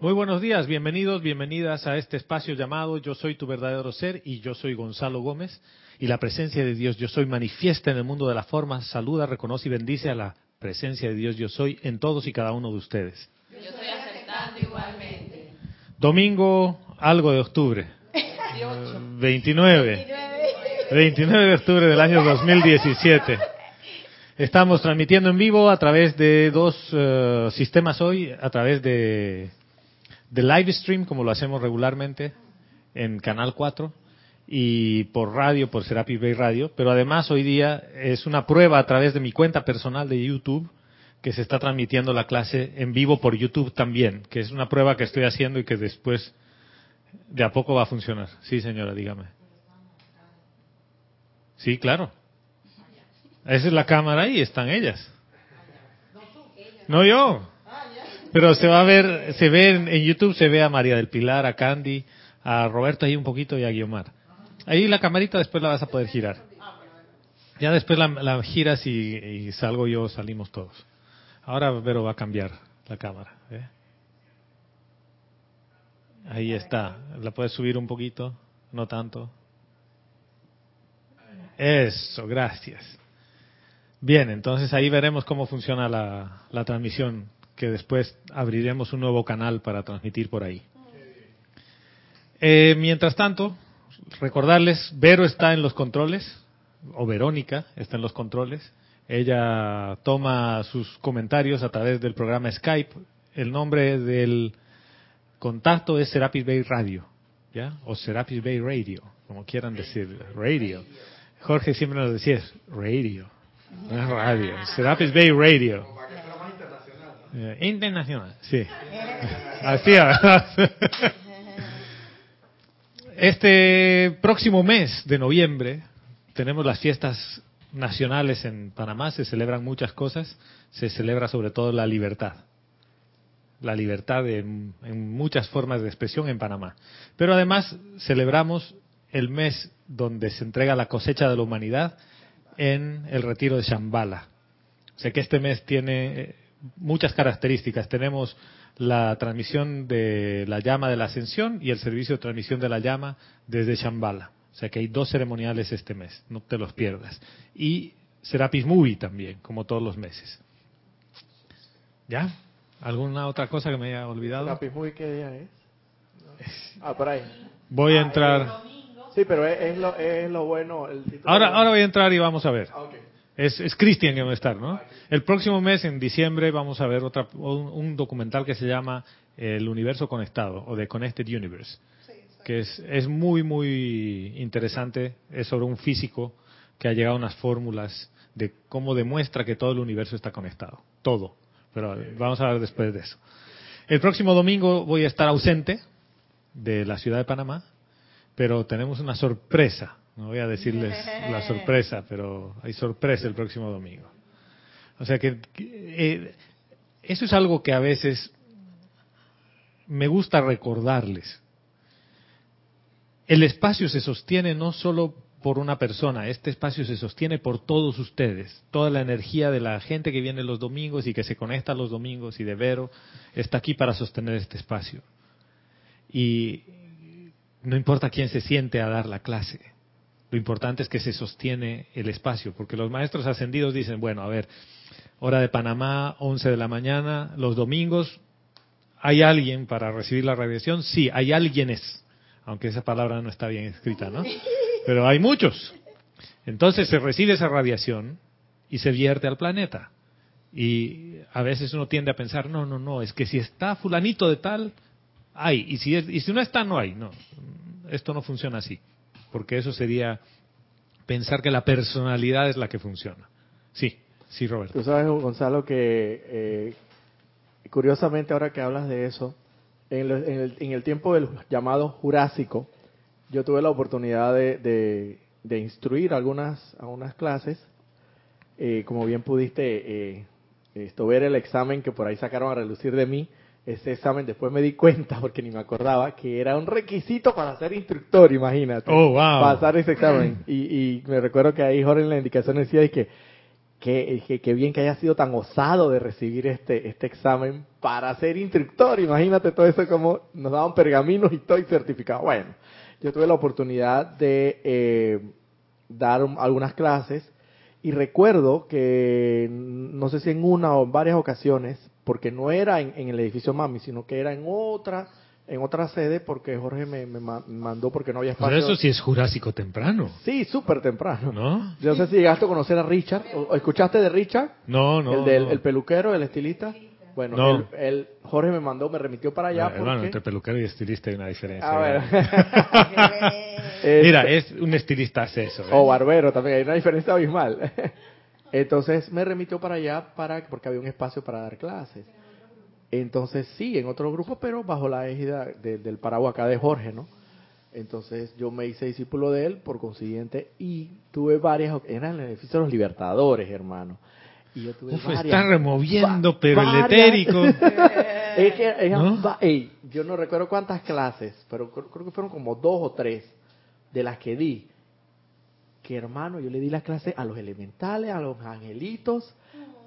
Muy buenos días, bienvenidos, bienvenidas a este espacio llamado Yo soy tu verdadero ser y yo soy Gonzalo Gómez y la presencia de Dios Yo soy manifiesta en el mundo de la forma, saluda, reconoce y bendice a la presencia de Dios Yo soy en todos y cada uno de ustedes. Yo estoy aceptando igualmente. Domingo, algo de octubre. 29. 29 de octubre del año 2017. Estamos transmitiendo en vivo a través de dos eh, sistemas hoy, a través de, de live stream, como lo hacemos regularmente en Canal 4, y por radio, por Serapis Bay Radio. Pero además hoy día es una prueba a través de mi cuenta personal de YouTube, que se está transmitiendo la clase en vivo por YouTube también, que es una prueba que estoy haciendo y que después de a poco va a funcionar. Sí, señora, dígame. Sí, claro. Esa es la cámara y están ellas. No yo. Pero se va a ver, se ve en, en YouTube, se ve a María del Pilar, a Candy, a Roberto ahí un poquito y a Guiomar. Ahí la camarita después la vas a poder girar. Ya después la, giras y, salgo yo, salimos todos. Ahora Vero va a cambiar la cámara. ¿eh? Ahí está. ¿La puedes subir un poquito? No tanto. Eso, gracias. Bien, entonces ahí veremos cómo funciona la transmisión, que después abriremos un nuevo canal para transmitir por ahí. Eh, mientras tanto, recordarles, Vero está en los controles, o Verónica está en los controles. Ella toma sus comentarios a través del programa Skype. El nombre del contacto es Serapis Bay Radio, ¿ya? O Serapis Bay Radio, como quieran decir, radio. Jorge siempre nos decía es radio, no es radio, Serapis Bay Radio. Eh, internacional, sí. Así Este próximo mes de noviembre tenemos las fiestas nacionales en Panamá, se celebran muchas cosas, se celebra sobre todo la libertad. La libertad en, en muchas formas de expresión en Panamá. Pero además celebramos el mes donde se entrega la cosecha de la humanidad en el retiro de Shambhala. O sea que este mes tiene muchas características. Tenemos la transmisión de la llama de la ascensión y el servicio de transmisión de la llama desde Shambhala. O sea que hay dos ceremoniales este mes, no te los pierdas. Y Serapis Movie también, como todos los meses. ¿Ya? ¿Alguna otra cosa que me haya olvidado? ¿Serapis Movie qué día es? Ah, por ahí. Voy a entrar. Sí, pero es, es lo, es lo bueno. El título Ahora, de- ahora voy a entrar y vamos a ver. Ah, ok. Es, es Cristian que va a estar, ¿no? El próximo mes, en diciembre, vamos a ver otra, un, un documental que se llama El Universo Conectado o The Connected Universe, que es, es muy, muy interesante. Es sobre un físico que ha llegado a unas fórmulas de cómo demuestra que todo el universo está conectado. Todo. Pero vamos a hablar después de eso. El próximo domingo voy a estar ausente de la ciudad de Panamá, pero tenemos una sorpresa. No voy a decirles la sorpresa, pero hay sorpresa el próximo domingo. O sea que eh, eso es algo que a veces me gusta recordarles. El espacio se sostiene no solo por una persona, este espacio se sostiene por todos ustedes. Toda la energía de la gente que viene los domingos y que se conecta los domingos y de Vero está aquí para sostener este espacio. Y no importa quién se siente a dar la clase, lo importante es que se sostiene el espacio, porque los maestros ascendidos dicen, bueno, a ver, hora de Panamá, 11 de la mañana, los domingos, ¿hay alguien para recibir la radiación? Sí, hay alguienes, aunque esa palabra no está bien escrita, ¿no? Pero hay muchos. Entonces se recibe esa radiación y se vierte al planeta. Y a veces uno tiende a pensar, no, no, no, es que si está fulanito de tal, hay, y si, es- y si no está, no hay. No, esto no funciona así porque eso sería pensar que la personalidad es la que funciona. Sí, sí, Roberto. Tú sabes, Gonzalo, que eh, curiosamente ahora que hablas de eso, en, el, en el tiempo del llamado Jurásico, yo tuve la oportunidad de, de- de instruir algunas, algunas clases. Eh, como bien pudiste eh, esto, ver el examen que por ahí sacaron a relucir de mí, ese examen después me di cuenta, porque ni me acordaba, que era un requisito para ser instructor, imagínate. Oh, wow. Pasar ese examen. Y, y me recuerdo que ahí Jorge en la indicación decía y que qué, qué, bien que haya sido tan osado de recibir este, este examen para ser instructor. Imagínate todo eso como nos daban pergaminos y todo y certificado. Bueno, yo tuve la oportunidad de eh, dar algunas clases y recuerdo que no sé si en una o en varias ocasiones, porque no era en, en el edificio Mami, sino que era en otra en otra sede porque Jorge me, mandó porque no había espacio. Pero eso sí es jurásico temprano. Sí, súper temprano. ¿No? Yo no sé si llegaste a conocer a Richard. ¿O, ¿Escuchaste de Richard? No, no. El del el peluquero, el estilista. Bueno, el, Jorge me mandó, me remitió para allá. Bueno, entre peluquero y estilista hay una diferencia. A ver. Mira, es un estilista hace eso. ¿eh? O barbero también, hay una diferencia abismal. Entonces me remitió para allá para porque había un espacio para dar clases. Entonces sí, en otro grupo, pero bajo la égida del paraguas acá de Jorge, ¿no? Entonces yo me hice discípulo de él, por consiguiente, y tuve varias, eran el edificio de los Libertadores, hermano. Y yo tuve Uf, está removiendo, pero el etérico. es que, yo no recuerdo cuántas clases, pero creo, creo, que fueron como dos o tres de las que di. Que hermano, yo le di las clases a los elementales, a los angelitos,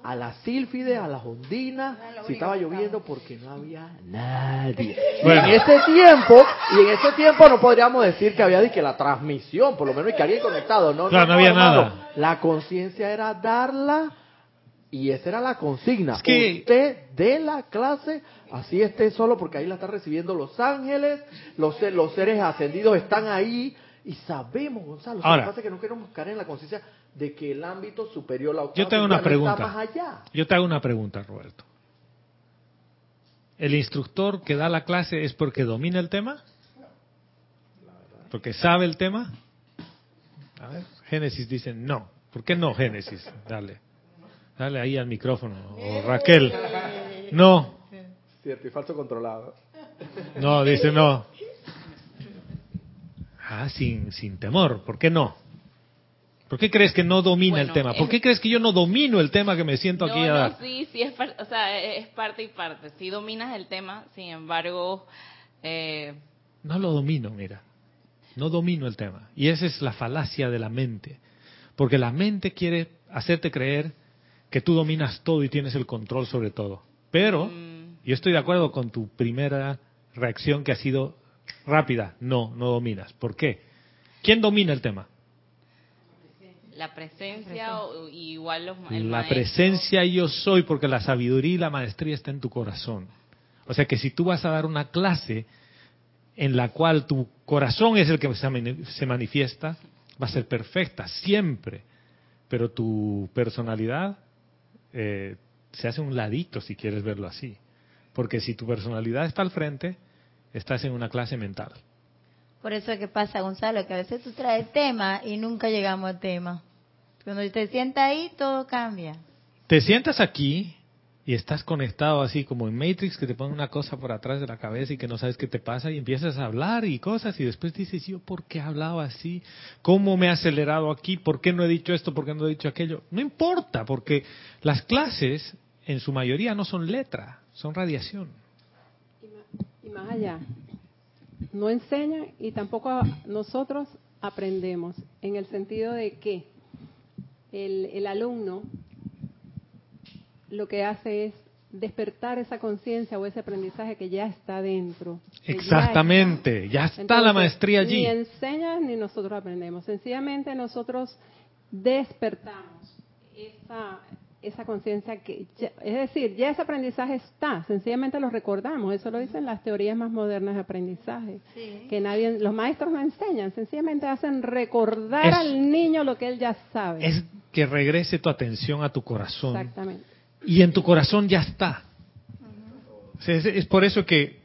a la sílfide, a las ondinas, si estaba lloviendo porque no había nadie. en ese tiempo, y en ese tiempo no podríamos decir que había de que la transmisión, por lo menos que alguien conectado, no, no, había nada. La conciencia era darla y esa era la consigna. que... Usted de la clase, así esté solo porque ahí la está recibiendo los ángeles, los, los seres ascendidos están ahí y sabemos, Gonzalo, Ahora, lo que que no queremos caer en la conciencia de que el ámbito superior, la yo te hago una pregunta. más allá. Yo te hago una pregunta, Roberto. ¿El instructor que da la clase es porque domina el tema? ¿Porque sabe el tema? A ver, Génesis dice no. ¿Por qué no, Génesis? Dale. Dale ahí al micrófono. O Raquel. No. Cierto, y falso controlado. No, dice no. Ah, sin, sin temor. ¿Por qué no? ¿Por qué crees que no domina el tema? ¿Por qué crees que yo no domino el tema que me siento aquí a dar? No, sí, sí, es, o sea, es parte y parte. Sí dominas el tema, sin embargo... Eh... No lo domino, mira. No domino el tema. Y esa es la falacia de la mente. Porque la mente quiere hacerte creer que tú dominas todo y tienes el control sobre todo. Pero, mm. yo estoy de acuerdo con tu primera reacción que ha sido rápida. No, no dominas. ¿Por qué? ¿Quién domina el tema? La presencia igual los La presencia yo soy porque la sabiduría y la maestría está en tu corazón. O sea que si tú vas a dar una clase en la cual tu corazón es el que se manifiesta, va a ser perfecta siempre. Pero tu personalidad eh, se hace un ladito si quieres verlo así. Porque si tu personalidad está al frente, estás en una clase mental. Por eso es que pasa, Gonzalo, que a veces tú traes tema y nunca llegamos al tema. Cuando te sientas ahí, todo cambia. Te sientas aquí y estás conectado así como en Matrix, que te pone una cosa por atrás de la cabeza y que no sabes qué te pasa y empiezas a hablar y cosas y después dices, yo, ¿por qué hablaba así? ¿Cómo me he acelerado aquí? ¿Por qué no he dicho esto? ¿Por qué no he dicho aquello? No importa, porque las clases en su mayoría no son letra, son radiación. Más allá, no enseñan y tampoco nosotros aprendemos, en el sentido de que el, alumno lo que hace es despertar esa conciencia o ese aprendizaje que ya está dentro. Exactamente, ya está, la maestría allí. Ni enseñan ni nosotros aprendemos, sencillamente nosotros despertamos esa, esa conciencia que, es decir, ya ese aprendizaje está, sencillamente lo recordamos, eso lo dicen las teorías más modernas de aprendizaje, que nadie, los maestros no enseñan, sencillamente hacen recordar al niño lo que él ya sabe. Es que regrese tu atención a tu corazón. Exactamente. Y en tu corazón ya está. es, por eso que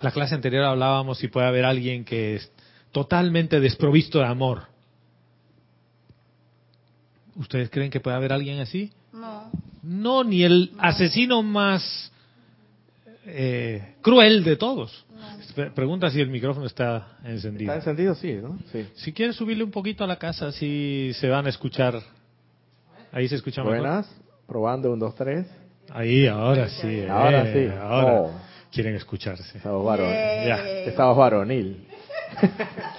la clase anterior hablábamos si puede haber alguien que es totalmente desprovisto de amor. ¿Ustedes creen que puede haber alguien así? No. Ni el asesino más eh, cruel de todos. Pregunta si el micrófono está encendido. Está encendido, sí, ¿no? Si quieres subirle un poquito a la casa, si se van a escuchar. Ahí se escucha Buenas, probando un, dos, tres. Ahí, ahora sí. Ahora sí. Ahora oh. quieren escucharse. Estamos varonil. Ya. Estamos varonil.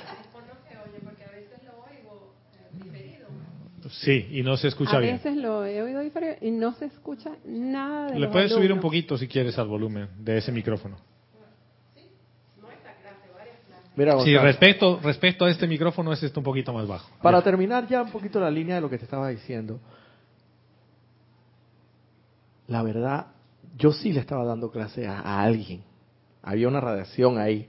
Sí, y no se escucha a bien. veces lo he oído diferente y no se escucha nada de Le los puedes subir un alumnos. poquito si quieres al volumen de ese micrófono. Mira, Sí, respecto, respecto a este micrófono, ese está un poquito más bajo. para Ya. terminar ya un poquito la línea de lo que te estaba diciendo, la verdad, yo sí le estaba dando clase a, a alguien. Había una radiación ahí.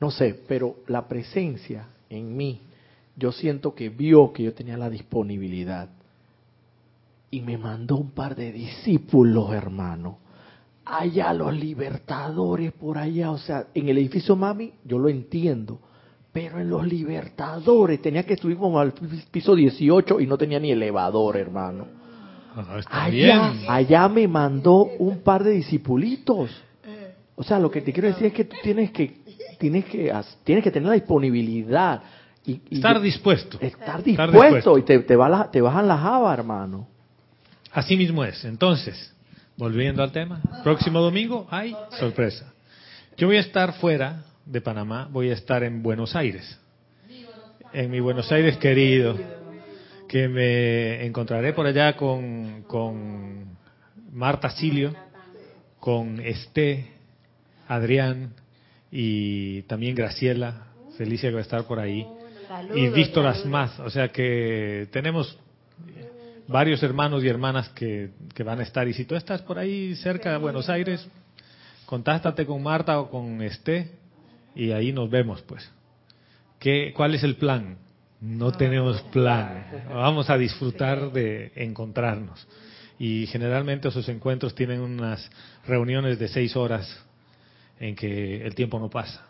No sé, pero la presencia en mí, yo siento que vio que yo tenía la disponibilidad. Y me mandó un par de discípulos, hermano. Allá los libertadores por allá. O sea, en el edificio Mami, yo lo entiendo. Pero en los libertadores tenía que subir como al piso 18 y no tenía ni elevador, hermano. Ah, Allá, bien. allá me mandó un par de discipulitos. O sea, lo que te quiero decir es que tú tienes que, tienes que, tienes que tener la disponibilidad y, y Estar dispuesto. estar Estar dispuesto, y te, te, va la- te bajan la java, hermano. Así mismo es. Entonces, volviendo al tema, próximo domingo hay sorpresa. Yo voy a estar fuera de Panamá, voy a estar en Buenos Aires. En mi Buenos Aires querido, que me encontraré por allá con, con Marta Silio, con Esté, Adrián y también Graciela, Felicia que va a estar por ahí. Y Víctor Asmaz. O sea que tenemos varios hermanos y hermanas que, que van a estar. Y si tú estás por ahí cerca de Buenos Aires, contáctate con Marta o con Esté y ahí nos vemos, pues. ¿Qué, ¿Cuál es el plan? No tenemos plan. Vamos a disfrutar de encontrarnos. Y generalmente esos encuentros tienen unas reuniones de seis horas en que el tiempo no pasa.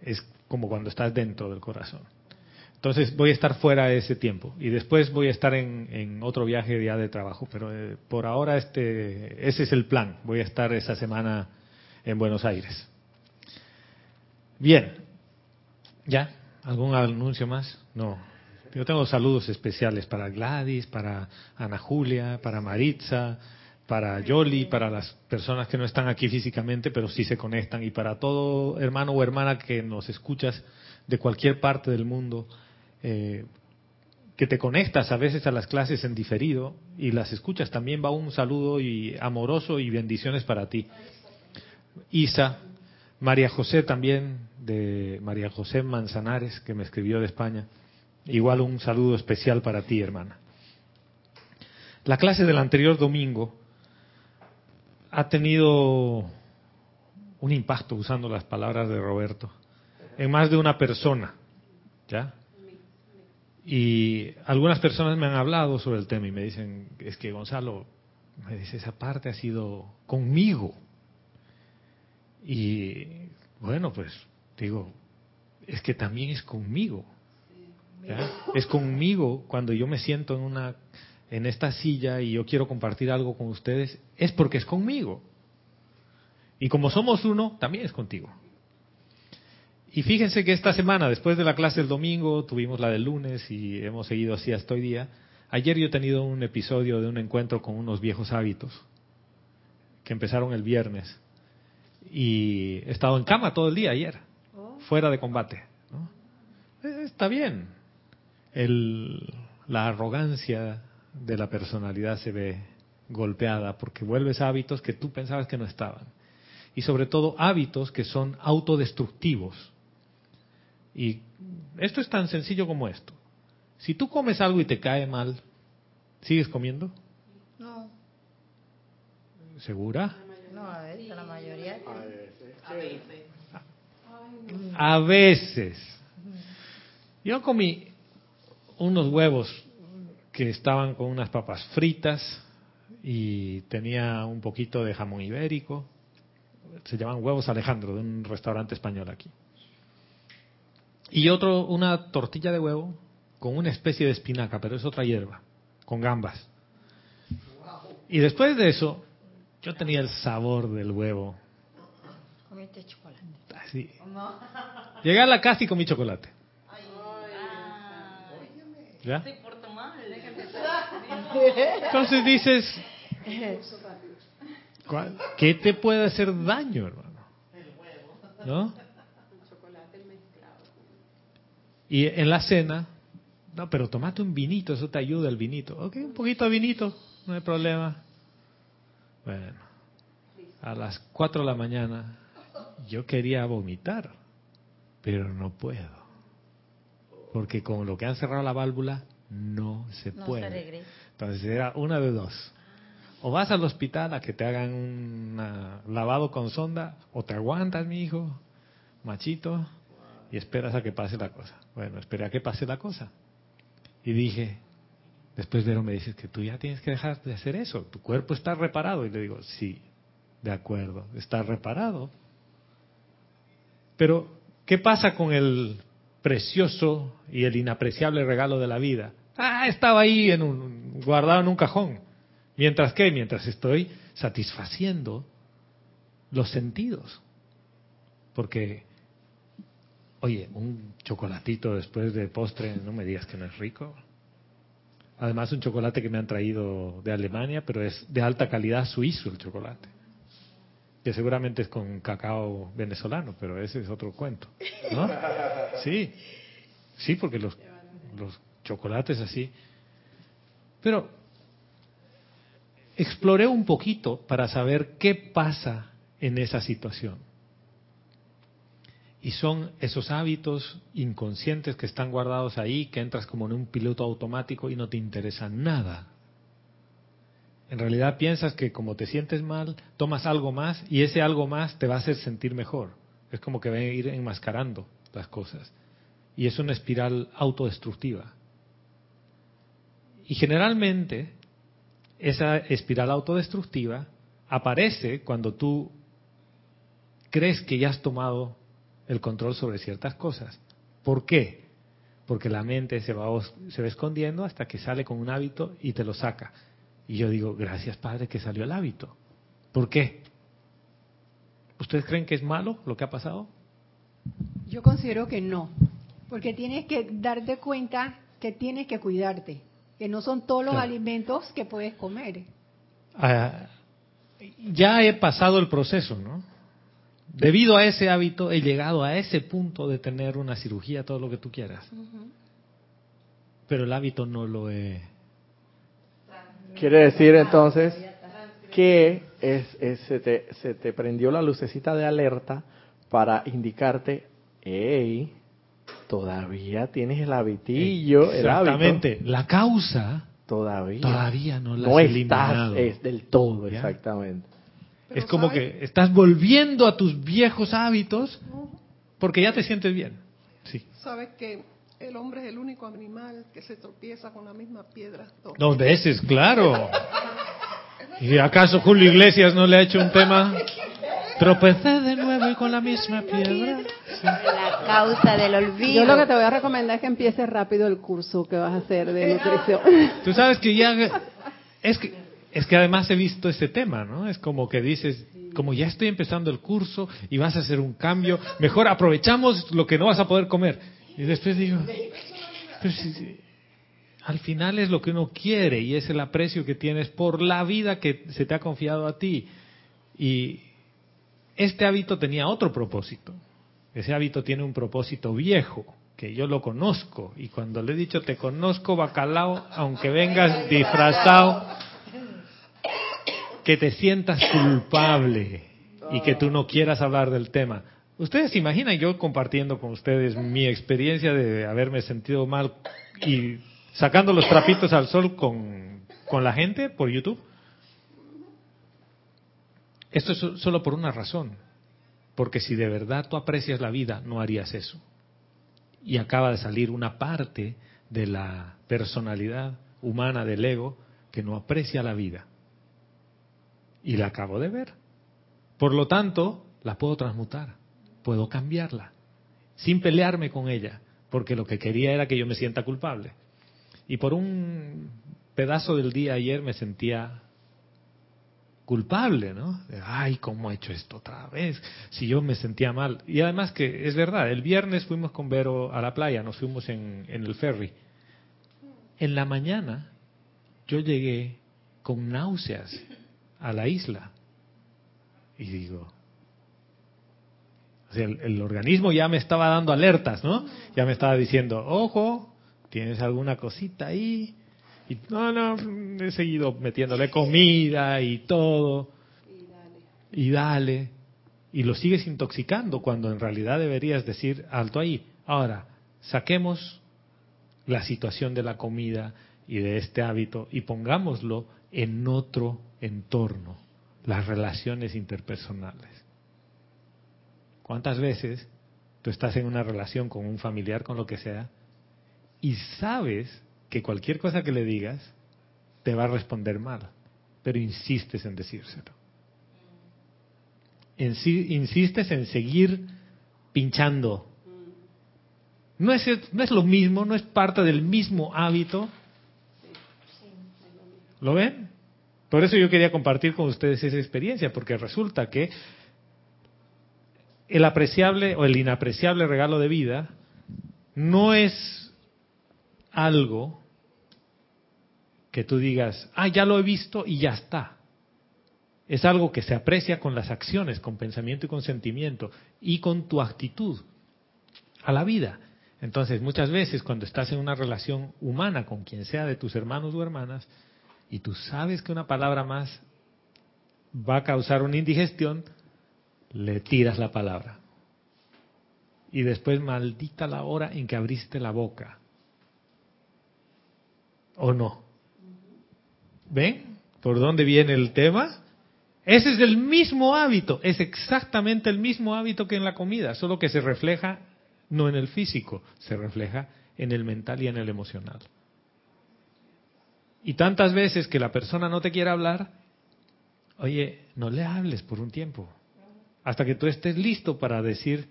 Es como cuando estás dentro del corazón. Entonces voy a estar fuera de ese tiempo y después voy a estar en, en otro viaje ya de trabajo, pero eh, por ahora este ese es el plan. Voy a estar esa semana en Buenos Aires. Bien, ¿ya? ¿Algún anuncio más? No. Yo tengo saludos especiales para Gladys, para Ana Julia, para Maritza, para Yoli, para las personas que no están aquí físicamente, pero sí se conectan, y para todo hermano o hermana que nos escuchas de cualquier parte del mundo, eh, que te conectas a veces a las clases en diferido y las escuchas. También va un saludo y amoroso y bendiciones para ti. Isa, María José también, de María José Manzanares, que me escribió de España. Igual un saludo especial para ti, hermana. La clase del anterior domingo ha tenido un impacto, usando las palabras de Roberto, en más de una persona. ¿Ya? Y algunas personas me han hablado sobre el tema y me dicen, es que Gonzalo, me dice, esa parte ha sido conmigo. Y bueno, pues digo, es que también es conmigo. Es conmigo cuando yo me siento en una en esta silla y yo quiero compartir algo con ustedes, es porque es conmigo. Y como somos uno, también es contigo. Y fíjense que esta semana, después de la clase del domingo, tuvimos la del lunes y hemos seguido así hasta hoy día. Ayer yo he tenido un episodio de un encuentro con unos viejos hábitos que empezaron el viernes y he estado en cama todo el día ayer, fuera de combate. ¿no? Eh, Está bien. El, la arrogancia de la personalidad se ve golpeada porque vuelves a hábitos que tú pensabas que no estaban. Y sobre todo hábitos que son autodestructivos. Y esto es tan sencillo como esto. Si tú comes algo y te cae mal, ¿sigues comiendo? No, ¿Segura? no, a veces, la mayoría. A veces. Yo comí unos huevos que estaban con unas papas fritas y tenía un poquito de jamón ibérico. Se llaman huevos Alejandro, de un restaurante español aquí. Y otro, una tortilla de huevo con una especie de espinaca, pero es otra hierba, con gambas. Y después de eso, yo tenía el sabor del huevo. Comiste chocolate. Así. Llegué a la casa y comí chocolate. ¿Ya? Entonces dices, ¿cuál- ¿qué te puede hacer daño, hermano? ¿No? Y en la cena No, pero tomate un vinito, eso te ayuda el vinito. Ok, un poquito de vinito, no hay problema. Bueno, a las 4 de la mañana yo quería vomitar, pero no puedo. Porque con lo que han cerrado la válvula, no se No puede. se regresa. Entonces era una de dos. O vas al hospital a que te hagan un lavado con sonda, o te aguantas, mi hijo, machito, y esperas a que pase la cosa. Bueno, esperé a que pase la cosa. Y dije, después Vero me dice que tú ya tienes que dejar de hacer eso, tu cuerpo está reparado. Y le digo, sí, de acuerdo, está reparado. Pero, ¿qué pasa con el precioso y el inapreciable regalo de la vida? Ah, estaba ahí en un, guardado en un cajón. Mientras que, mientras estoy satisfaciendo los sentidos. Porque, oye, un chocolatito después de postre, no me digas que no es rico. Además, un chocolate que me han traído de Alemania, pero es de alta calidad suizo el chocolate. Que seguramente es con cacao venezolano, pero ese es otro cuento. Sí, sí, porque los, los chocolates así. Pero exploré un poquito para saber qué pasa en esa situación. Y son esos hábitos inconscientes que están guardados ahí, que entras como en un piloto automático y no te interesa nada. En realidad piensas que como te sientes mal, tomas algo más y ese algo más te va a hacer sentir mejor. Es como que va a ir enmascarando las cosas. Y es una espiral autodestructiva. Y generalmente esa espiral autodestructiva aparece cuando tú crees que ya has tomado el control sobre ciertas cosas. ¿Por qué? Porque la mente se va, se va escondiendo hasta que sale con un hábito y te lo saca. Y yo digo, gracias Padre que salió el hábito. ¿Por qué? ¿Ustedes creen que es malo lo que ha pasado? Yo considero que no, porque tienes que darte cuenta que tienes que cuidarte, que no son todos los Claro. alimentos que puedes comer. Ah, ya he pasado el proceso, ¿no? Debido a ese hábito he llegado a ese punto de tener una cirugía, todo lo que tú quieras. Pero el hábito no lo he... Quiere decir entonces que es, es- se, te, se te prendió la lucecita de alerta para indicarte, hey, todavía tienes el habitillo, el hábito. Exactamente. La causa Todavía. todavía no la no has estás eliminado. es del todo, ¿Ya? exactamente. es como que estás volviendo a tus viejos hábitos porque ya te sientes bien. Sí. Sabes que el hombre es el único animal que se tropieza con la misma piedra. dos Dos veces, claro. ¿Y acaso Julio Iglesias no le ha hecho un tema? Tropecé de con la misma piedra. La causa del olvido. Yo lo que te voy a recomendar es que empieces rápido el curso que vas a hacer de nutrición. Tú sabes que ya es que es que además he visto ese tema, ¿no? Es como que dices, como ya estoy empezando el curso y vas a hacer un cambio, mejor aprovechamos lo que no vas a poder comer. Y después digo, pero si- si- al final es lo que uno quiere y es el aprecio que tienes por la vida que se te ha confiado a ti. Y este hábito tenía otro propósito. Ese hábito tiene un propósito viejo, que yo lo conozco. Y cuando le he dicho te conozco, bacalao, aunque vengas disfrazado, que te sientas culpable y que tú no quieras hablar del tema. Ustedes se imaginan yo compartiendo con ustedes mi experiencia de haberme sentido mal y sacando los trapitos al sol con, con la gente por YouTube. Esto es so- solo por una razón. Porque si de verdad tú aprecias la vida, no harías eso. Y acaba de salir una parte de la personalidad humana del ego que no aprecia la vida. Y la acabo de ver. Por lo tanto, la puedo transmutar, puedo cambiarla, sin pelearme con ella, porque lo que quería era que yo me sienta culpable. Y por un pedazo del día ayer me sentía culpable, ¿no? Ay, ¿cómo he hecho esto otra vez? Si yo me sentía mal. Y además que es verdad, el viernes fuimos con Vero a la playa, nos fuimos en, en el ferry. En la mañana yo llegué con náuseas a la isla. Y digo, o sea, el, el organismo ya me estaba dando alertas, ¿no? Ya me estaba diciendo, ojo, ¿Tienes alguna cosita ahí? Y no, no, he seguido metiéndole comida y todo. Y dale. Y lo sigues intoxicando cuando en realidad deberías decir alto ahí. Ahora, saquemos la situación de la comida y de este hábito y pongámoslo en otro entorno, las relaciones interpersonales. ¿Cuántas veces tú estás en una relación con un familiar, con lo que sea, y sabes que cualquier cosa que le digas te va a responder mal, pero insistes en decírselo? insistes en seguir pinchando. No es, no es lo mismo, no es parte del mismo hábito. ¿Lo ven? Por eso yo quería compartir con ustedes esa experiencia, porque resulta que el apreciable o el inapreciable regalo de vida no es algo que tú digas, ah, ya lo he visto y ya está. Es algo que se aprecia con las acciones, con pensamiento y con sentimiento, y con tu actitud a la vida. Entonces, muchas veces cuando estás en una relación humana con quien sea de tus hermanos o hermanas, y tú sabes que una palabra más va a causar una indigestión, le tiras la palabra. Y después maldita la hora en que abriste la boca. ¿O no? ¿Ven? ¿Por dónde viene el tema? Ese es el mismo hábito, es exactamente el mismo hábito que en la comida, solo que se refleja no en el físico, se refleja en el mental y en el emocional. Y tantas veces que la persona no te quiere hablar, oye, no le hables por un tiempo, hasta que tú estés listo para decir,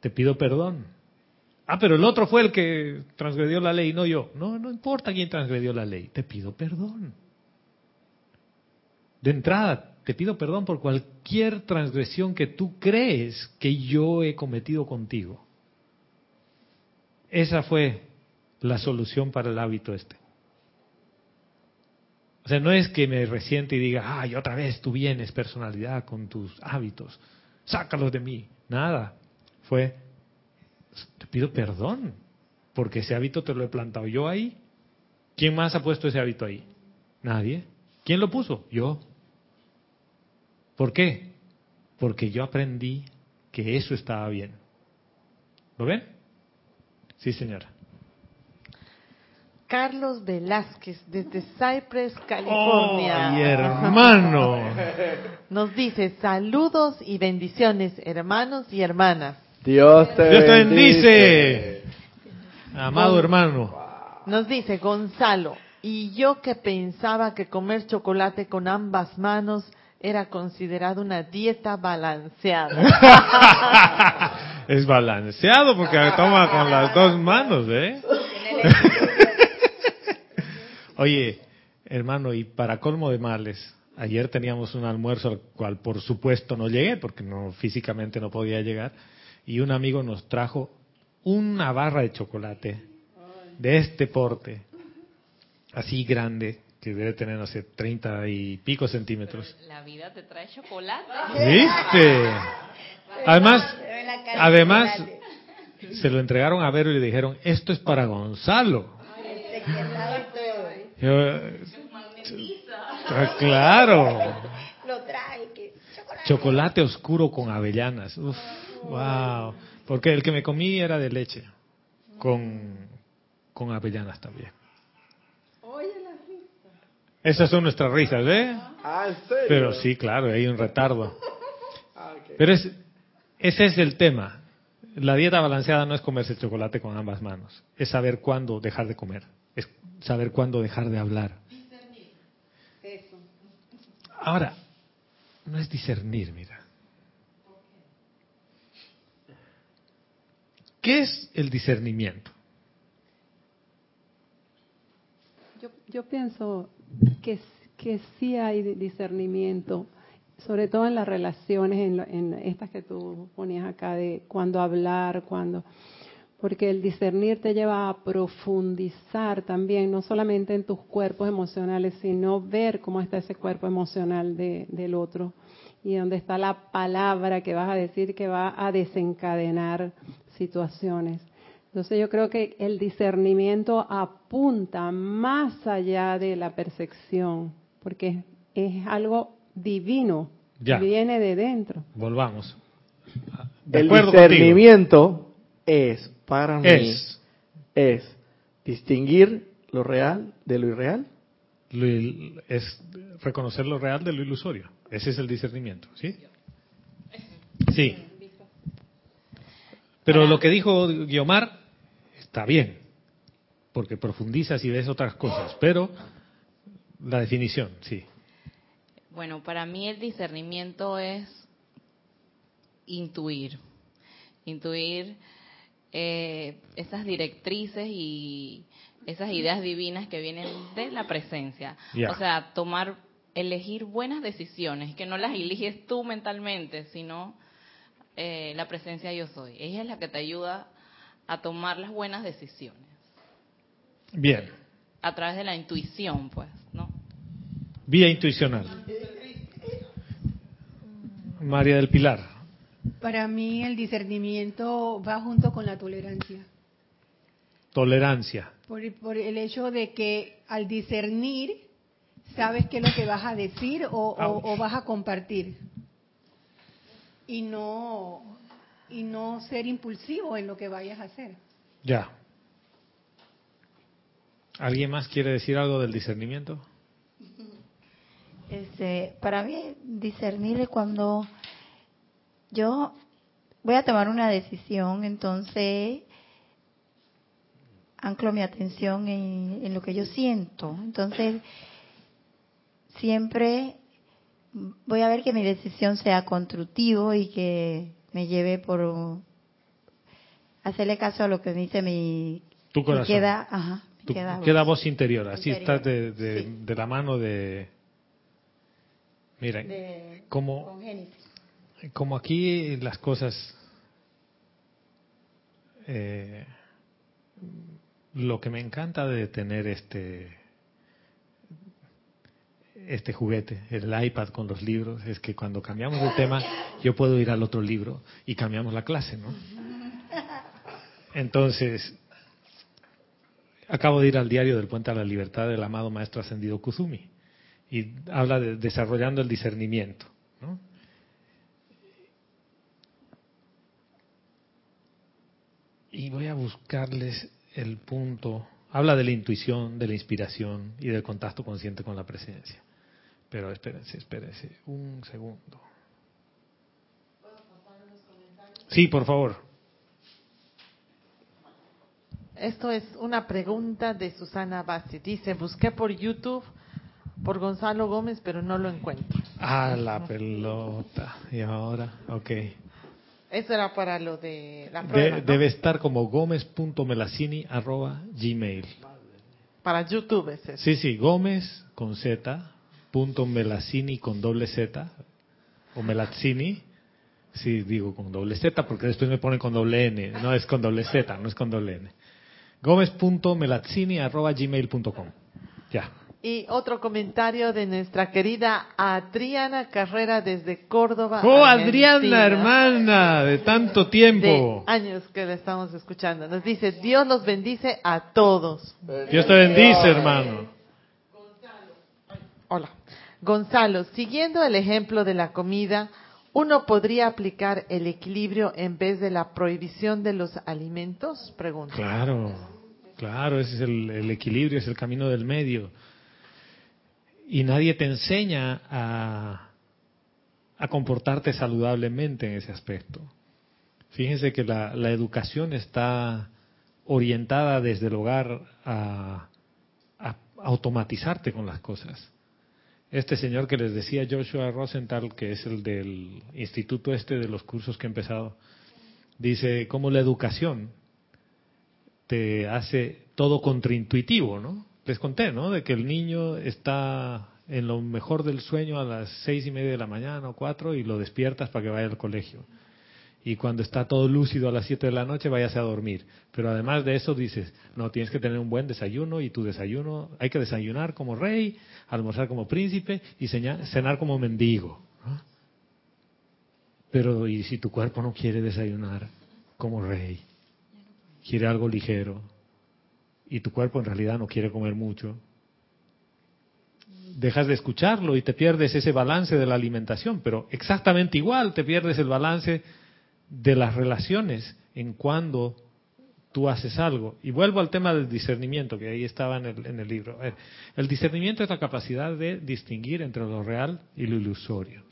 te pido perdón. Ah, pero el otro fue el que transgredió la ley, no yo. No, no importa quién transgredió la ley, te pido perdón. De entrada, te pido perdón por cualquier transgresión que tú crees que yo he cometido contigo. Esa fue la solución para el hábito este. O sea, no es que me resiente y diga, ay, otra vez tú vienes personalidad con tus hábitos, sácalos de mí. Nada. Fue, te pido perdón, porque ese hábito te lo he plantado yo ahí. ¿Quién más ha puesto ese hábito ahí? Nadie. ¿Quién lo puso? Yo. ¿Por qué? Porque yo aprendí que eso estaba bien. ¿Lo ven? Sí, señora. Carlos Velázquez, desde Cypress, California. ¡Oh, hermano! Nos dice, saludos y bendiciones, hermanos y hermanas. Dios te, Dios te bendice. bendice. Amado hermano. Nos dice Gonzalo, y yo que pensaba que comer chocolate con ambas manos era considerado una dieta balanceada. es balanceado porque toma con las dos manos, ¿eh? Oye, hermano, y para colmo de males, ayer teníamos un almuerzo al cual por supuesto no llegué porque no físicamente no podía llegar y un amigo nos trajo una barra de chocolate de este porte, así grande, que debe tener, no sé, 30 y pico centímetros. La vida te trae chocolate. ¿Viste? Además, además, se lo entregaron a Vero y le dijeron, esto es para Gonzalo. Yo, ah, claro. Chocolate oscuro con avellanas. Uf, wow. Porque el que me comí era de leche. Con, con avellanas también. Esas son nuestras risas, ¿eh? Ah, ¿en serio? Pero sí, claro, hay un retardo. Ah. Pero es, ese es el tema. La dieta balanceada no es comerse chocolate con ambas manos, es saber cuándo dejar de comer, es saber cuándo dejar de hablar. Ahora, no es discernir, mira. ¿Qué es el discernimiento? Yo, pienso que, que sí hay discernimiento, sobre todo en las relaciones, en, estas que tú ponías acá, de cuándo hablar, cuándo... Porque el discernir te lleva a profundizar también, no solamente en tus cuerpos emocionales, sino ver cómo está ese cuerpo emocional de- del otro y dónde está la palabra que vas a decir que va a desencadenar situaciones. Entonces yo creo que el discernimiento apunta más allá de la percepción, porque es algo divino, Ya. viene de dentro. Volvamos. De El contigo. discernimiento es, para mí, Es es distinguir lo real de lo irreal. lo il- es reconocer lo real de lo ilusorio. Ese es el discernimiento, ¿sí? Sí. Pero lo que dijo Guiomar está bien, porque profundizas y ves otras cosas, pero la definición, sí. Bueno, para mí el discernimiento es intuir, intuir eh, esas directrices y esas ideas divinas que vienen de la presencia. O sea, tomar, elegir buenas decisiones, que no las eliges tú mentalmente, sino eh, la presencia yo soy. Ella es la que te ayuda a tomar las buenas decisiones Bien, a través de la intuición, pues, ¿no? vía intuicional. María del Pilar, Para mí el discernimiento va junto con la tolerancia. tolerancia. Por, por el hecho de que al discernir, sabes qué es lo que vas a decir o, o vas a compartir. Y no, y no ser impulsivo en lo que vayas a hacer. Ya. ¿Alguien más quiere decir algo del discernimiento? Este, para mí discernir es cuando yo voy a tomar una decisión, entonces anclo mi atención en, en lo que yo siento. Entonces, siempre voy a ver que mi decisión sea constructivo y que me lleve por hacerle caso a lo que me dice mi Tu corazón. queda, ajá, mi Tu- queda queda voz. voz interior, así Interior, estás de, de- sí. de la mano de... Miren, de- como, con Génesis. como aquí las cosas... eh, lo que me encanta de tener este este juguete, el iPad con los libros, es que cuando cambiamos de tema, yo puedo ir al otro libro y cambiamos la clase, ¿no? Entonces, acabo de ir al diario del Puente a la Libertad del amado Maestro Ascendido Kuzumi y habla de desarrollando el discernimiento, ¿no? Y voy a buscarles el punto. Habla de la intuición, de la inspiración y del contacto consciente con la presencia. Pero espérense, espérense, un segundo. Sí, por favor. Esto es una pregunta de Susana Bassi. Dice, busqué por YouTube por Gonzalo Gómez, pero no lo encuentro. Ah, la pelota. Y ahora, ok. Eso era para lo de la De- prueba, ¿no? Debe estar como gmail. Para YouTube es eso. Sí, sí, gómez con z, punto melacini con doble z, o melazzini, sí, digo con doble z, porque después me ponen con doble n, no es con doble z, no es con doble n. gómez.melazzini arroba gmail.com. Ya. Y otro comentario de nuestra querida Adriana Carrera desde Córdoba. ¡Oh, Argentina. Adriana, hermana! De tanto De tiempo. años que la estamos escuchando. Nos dice, Dios los bendice a todos. Dios te bendice, hermano. Hola. Gonzalo, siguiendo el ejemplo de la comida, ¿uno podría aplicar el equilibrio en vez de la prohibición de los alimentos? Pregunta. Claro, claro, ese es el, el equilibrio, es el camino del medio. Y nadie te enseña a, a comportarte saludablemente en ese aspecto. Fíjense que la, educación está orientada desde el hogar a automatizarte con las cosas. Este señor que les decía Joshua Rosenthal, que es el del instituto este de los cursos que he empezado, dice cómo la educación te hace todo contraintuitivo, ¿no? Les conté, ¿no? De que el niño está en lo mejor del sueño a las seis y media de la mañana o cuatro y lo despiertas para que vaya al colegio. Y cuando está todo lúcido a las siete de la noche, váyase a dormir. Pero además de eso dices, no, tienes que tener un buen desayuno y tu desayuno, hay que desayunar como rey, almorzar como príncipe y cenar como mendigo. Pero ¿y si tu cuerpo no quiere desayunar como rey? quiere algo ligero y tu cuerpo en realidad no quiere comer mucho, dejas de escucharlo y te pierdes ese balance de la alimentación, pero exactamente igual te pierdes el balance de las relaciones en cuando tú haces algo. Y vuelvo al tema del discernimiento, que ahí estaba en el, libro. El discernimiento es la capacidad de distinguir entre lo real y lo ilusorio.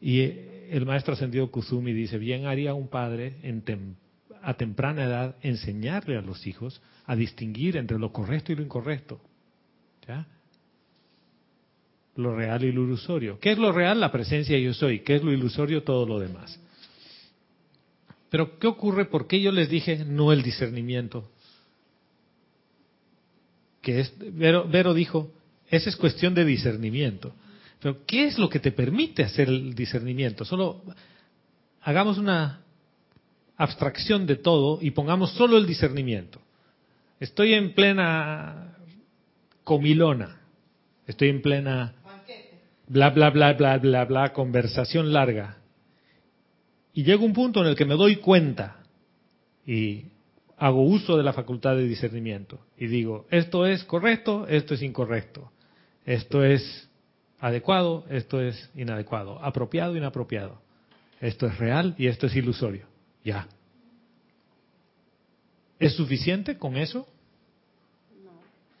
Y eh, el maestro ascendido Kuzumi dice, bien haría un padre en tem- a temprana edad enseñarle a los hijos a distinguir entre lo correcto y lo incorrecto. ¿Ya? Lo real y lo ilusorio. ¿Qué es lo real? La presencia yo soy. ¿Qué es lo ilusorio? Todo lo demás. Pero ¿qué ocurre? ¿Por qué yo les dije no el discernimiento? Que es, Vero, Vero dijo, esa es cuestión de discernimiento. Pero ¿qué es lo que te permite hacer el discernimiento? Solo hagamos una abstracción de todo y pongamos solo el discernimiento. Estoy en plena comilona, estoy en plena bla, bla, bla, bla, bla, bla, conversación larga. Y llega un punto en el que me doy cuenta y hago uso de la facultad de discernimiento y digo, esto es correcto, esto es incorrecto, esto es adecuado, esto es inadecuado, apropiado, inapropiado, esto es real y esto es ilusorio. Ya. ¿Es suficiente con eso?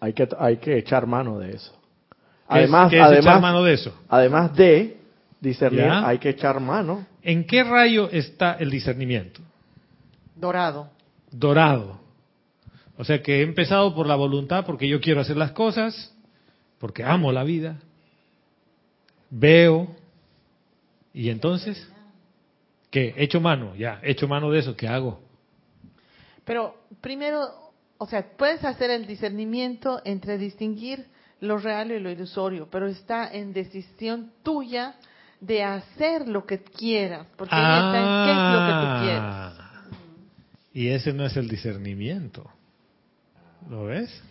Hay que, hay que echar mano de eso. ¿Qué Además, es, qué es echar además, mano de eso? además de discernir, Ya. hay que echar mano. ¿En qué rayo está el discernimiento? Dorado. Dorado. O sea que he empezado por la voluntad porque yo quiero hacer las cosas, porque amo la vida, veo, y entonces, ¿qué? Echo mano, ya, echo mano de eso, ¿qué hago? Pero primero, o sea, puedes hacer el discernimiento entre distinguir lo real y lo ilusorio, pero está en decisión tuya de hacer lo que quieras, porque ahí está en qué es lo que tú quieres. Ah. Y ese no es el discernimiento. ¿Lo ves?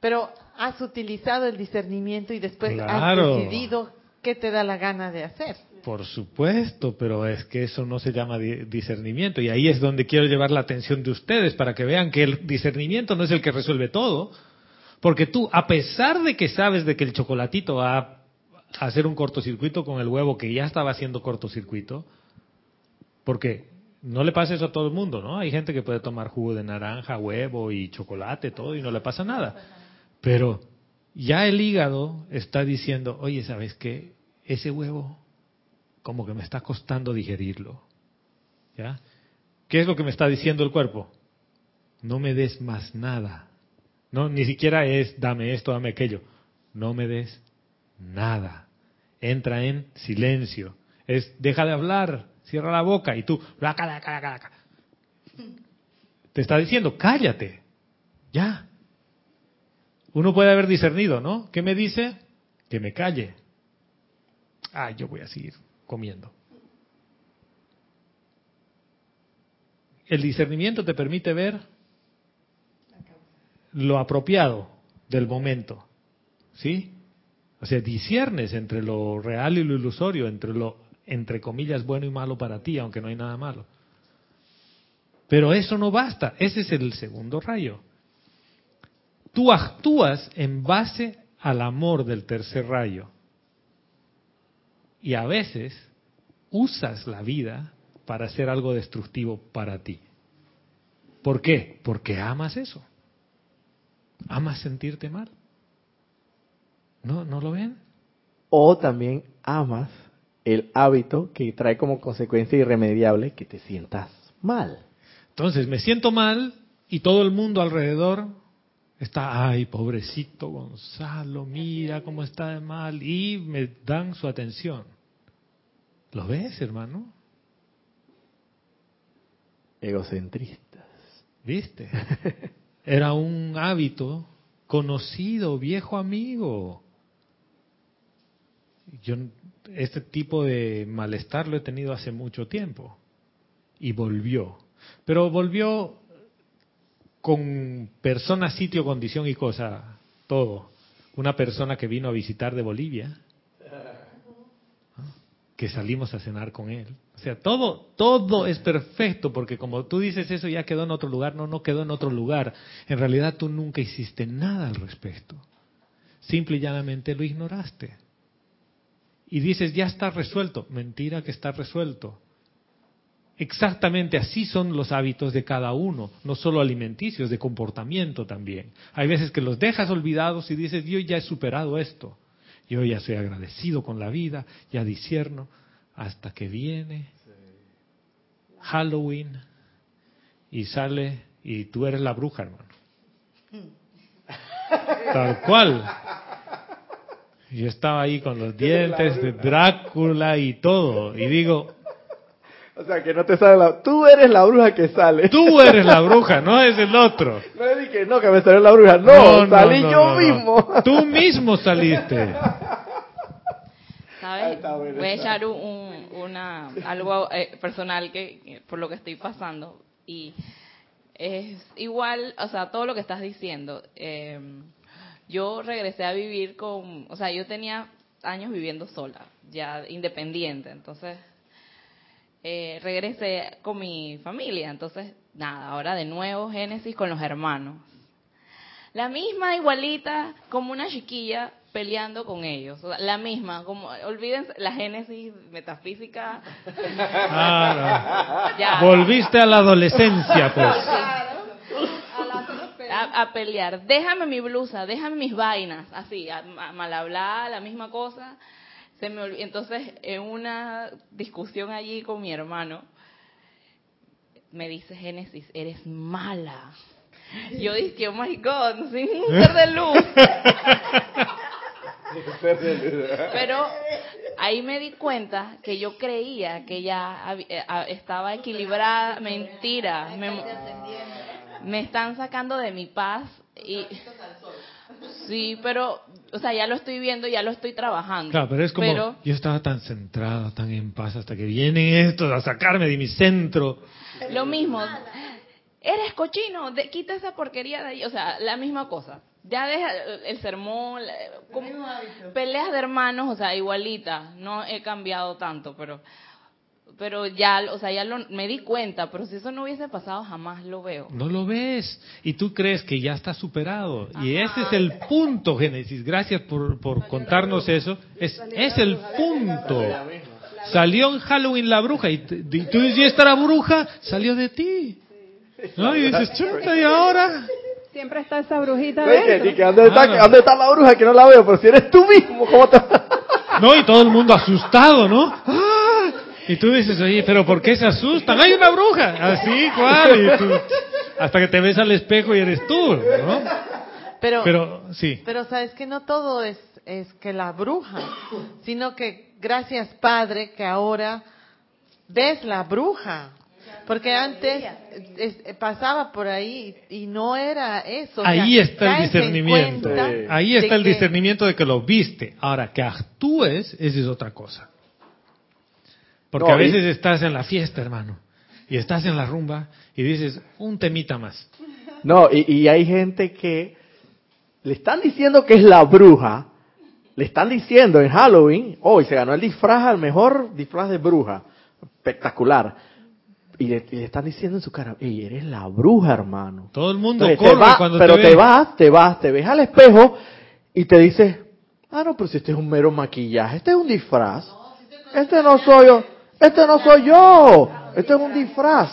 Pero has utilizado el discernimiento y después Claro. has decidido qué te da la gana de hacer. Por supuesto, pero es que eso no se llama di- discernimiento. Y ahí es donde quiero llevar la atención de ustedes para que vean que el discernimiento no es el que resuelve todo. Porque tú, a pesar de que sabes de que el chocolatito va a hacer un cortocircuito con el huevo que ya estaba haciendo cortocircuito, porque no le pasa eso a todo el mundo, ¿no? Hay gente que puede tomar jugo de naranja, huevo y chocolate, todo, y no le pasa nada. Pero ya el hígado está diciendo, oye, ¿sabes qué? Ese huevo como que me está costando digerirlo. ¿Ya? ¿Qué es lo que me está diciendo el cuerpo? No me des más nada. No, ni siquiera es dame esto, dame aquello. No me des nada. Entra en silencio. Es deja de hablar, cierra la boca y tú te está diciendo cállate. Ya. Uno puede haber discernido, ¿no? ¿Qué me dice? Que me calle. Ah, yo voy a seguir comiendo. El discernimiento te permite ver lo apropiado del momento. ¿Sí? O sea, disiernes entre lo real y lo ilusorio, entre lo, entre comillas, bueno y malo para ti, aunque no hay nada malo. Pero eso no basta. Ese es el segundo rayo. Tú actúas en base al amor del tercer rayo. Y a veces usas la vida para hacer algo destructivo para ti. ¿Por qué? Porque amas eso. Amas sentirte mal. ¿No, ¿No lo ven? O también amas el hábito que trae como consecuencia irremediable que te sientas mal. Entonces me siento mal y todo el mundo alrededor está, ay, pobrecito Gonzalo, mira cómo está de mal y me dan su atención. ¿Lo ves, hermano? Egocentristas. ¿Viste? Era un hábito conocido, viejo amigo. Yo este tipo de malestar lo he tenido hace mucho tiempo y volvió. Pero volvió con persona, sitio, condición y cosa, todo. Una persona que vino a visitar de Bolivia, que salimos a cenar con él. O sea, todo, todo es perfecto, porque como tú dices eso ya quedó en otro lugar, no, no quedó en otro lugar. En realidad tú nunca hiciste nada al respecto. Simple y llanamente lo ignoraste. Y dices, ya está resuelto. Mentira que está resuelto. Exactamente así son los hábitos de cada uno, no solo alimenticios, de comportamiento también. Hay veces que los dejas olvidados y dices, yo ya he superado esto, yo ya soy agradecido con la vida, ya disierno, hasta que viene Halloween y sale y tú eres la bruja, hermano. Tal cual. Yo estaba ahí con los dientes de Drácula y todo, y digo, O sea, que no te sale la... Tú eres la bruja que sale. Tú eres la bruja, no es el otro. No le dije, no, que me salió la bruja. No, salí no, yo no, no. mismo. Tú mismo saliste. ¿Sabes? bueno, Voy a echar un, una, algo eh, personal que que- por lo que estoy pasando y es igual, o sea, todo lo que estás diciendo. eh, yo regresé a vivir con, o sea, yo tenía años viviendo sola, ya independiente, entonces eh, regresé con mi familia, entonces nada, ahora de nuevo Génesis con los hermanos. La misma igualita como una chiquilla peleando con ellos. O sea, la misma, como olvídense la génesis metafísica. Ya. no. Volviste a la adolescencia, pues. A, a pelear. Déjame mi blusa, déjame mis vainas, así, a, a mal hablar, la misma cosa. Se me olvi- Entonces, en una discusión allí con mi hermano, me dice Génesis, eres mala. Yo dije, oh my God, no soy un ser de luz. Pero ahí me di cuenta que yo creía que ya eh, estaba equilibrada. Mentira. Me, me están sacando de mi paz y sí, pero o sea, ya lo estoy viendo, ya lo estoy trabajando. Claro, pero es como, Pero- yo estaba tan centrado, tan en paz, hasta que vienen estos a sacarme de mi centro. Lo mismo. Eres cochino, de- quita esa porquería de ahí. O sea, la misma cosa. Ya deja el sermón, la- como- peleas de hermanos, o sea, igualita. No he cambiado tanto, pero pero ya, o sea, ya lo, me di cuenta. Pero si eso no hubiese pasado, jamás lo veo. No lo ves. Y tú crees que ya está superado. Y ese es el punto, Génesis. Gracias por, por contarnos eso. Es, es el punto. Salió en Halloween la bruja. Y, y tú dices, ¿y esta la bruja? Salió de ti. ¿No? Y dices, chuta, ¿y ahora? Siempre está esa brujita Oye, que- ¿dónde, está, Claro. ¿Dónde está la bruja que no la veo? Pero si eres tú mismo, ¿cómo te No, y todo el mundo asustado, ¿no? ¡Ah! Y tú dices, oye, pero ¿por qué se asustan? ¡Hay una bruja! Así, ¿cuál? Y tú, hasta que te ves al espejo y eres tú, ¿no? Pero, Pero, sí. pero sabes que no todo es, es que la bruja, sino que gracias Padre que ahora ves la bruja. Porque antes es- pasaba por ahí y no era eso. o sea, Ahí está el discernimiento. Sí. Ahí está el que- discernimiento de que lo viste. Ahora, que actúes, esa es otra cosa. Porque No, a y- veces estás en la fiesta, hermano, y estás en la rumba y dices, un temita más. No, y, y hay gente que le están diciendo que es la bruja, le están diciendo en Halloween, hoy se ganó el disfraz al mejor disfraz de bruja, espectacular. Y le, y le están diciendo en su cara, ey, eres la bruja, hermano. Todo el mundo Entonces, te corre va- cuando pero te te, vas, te vas, te ves al espejo y te dices, ah, no, pero si este es un mero maquillaje, este es un disfraz. Este no soy yo, este no soy yo, este es un disfraz.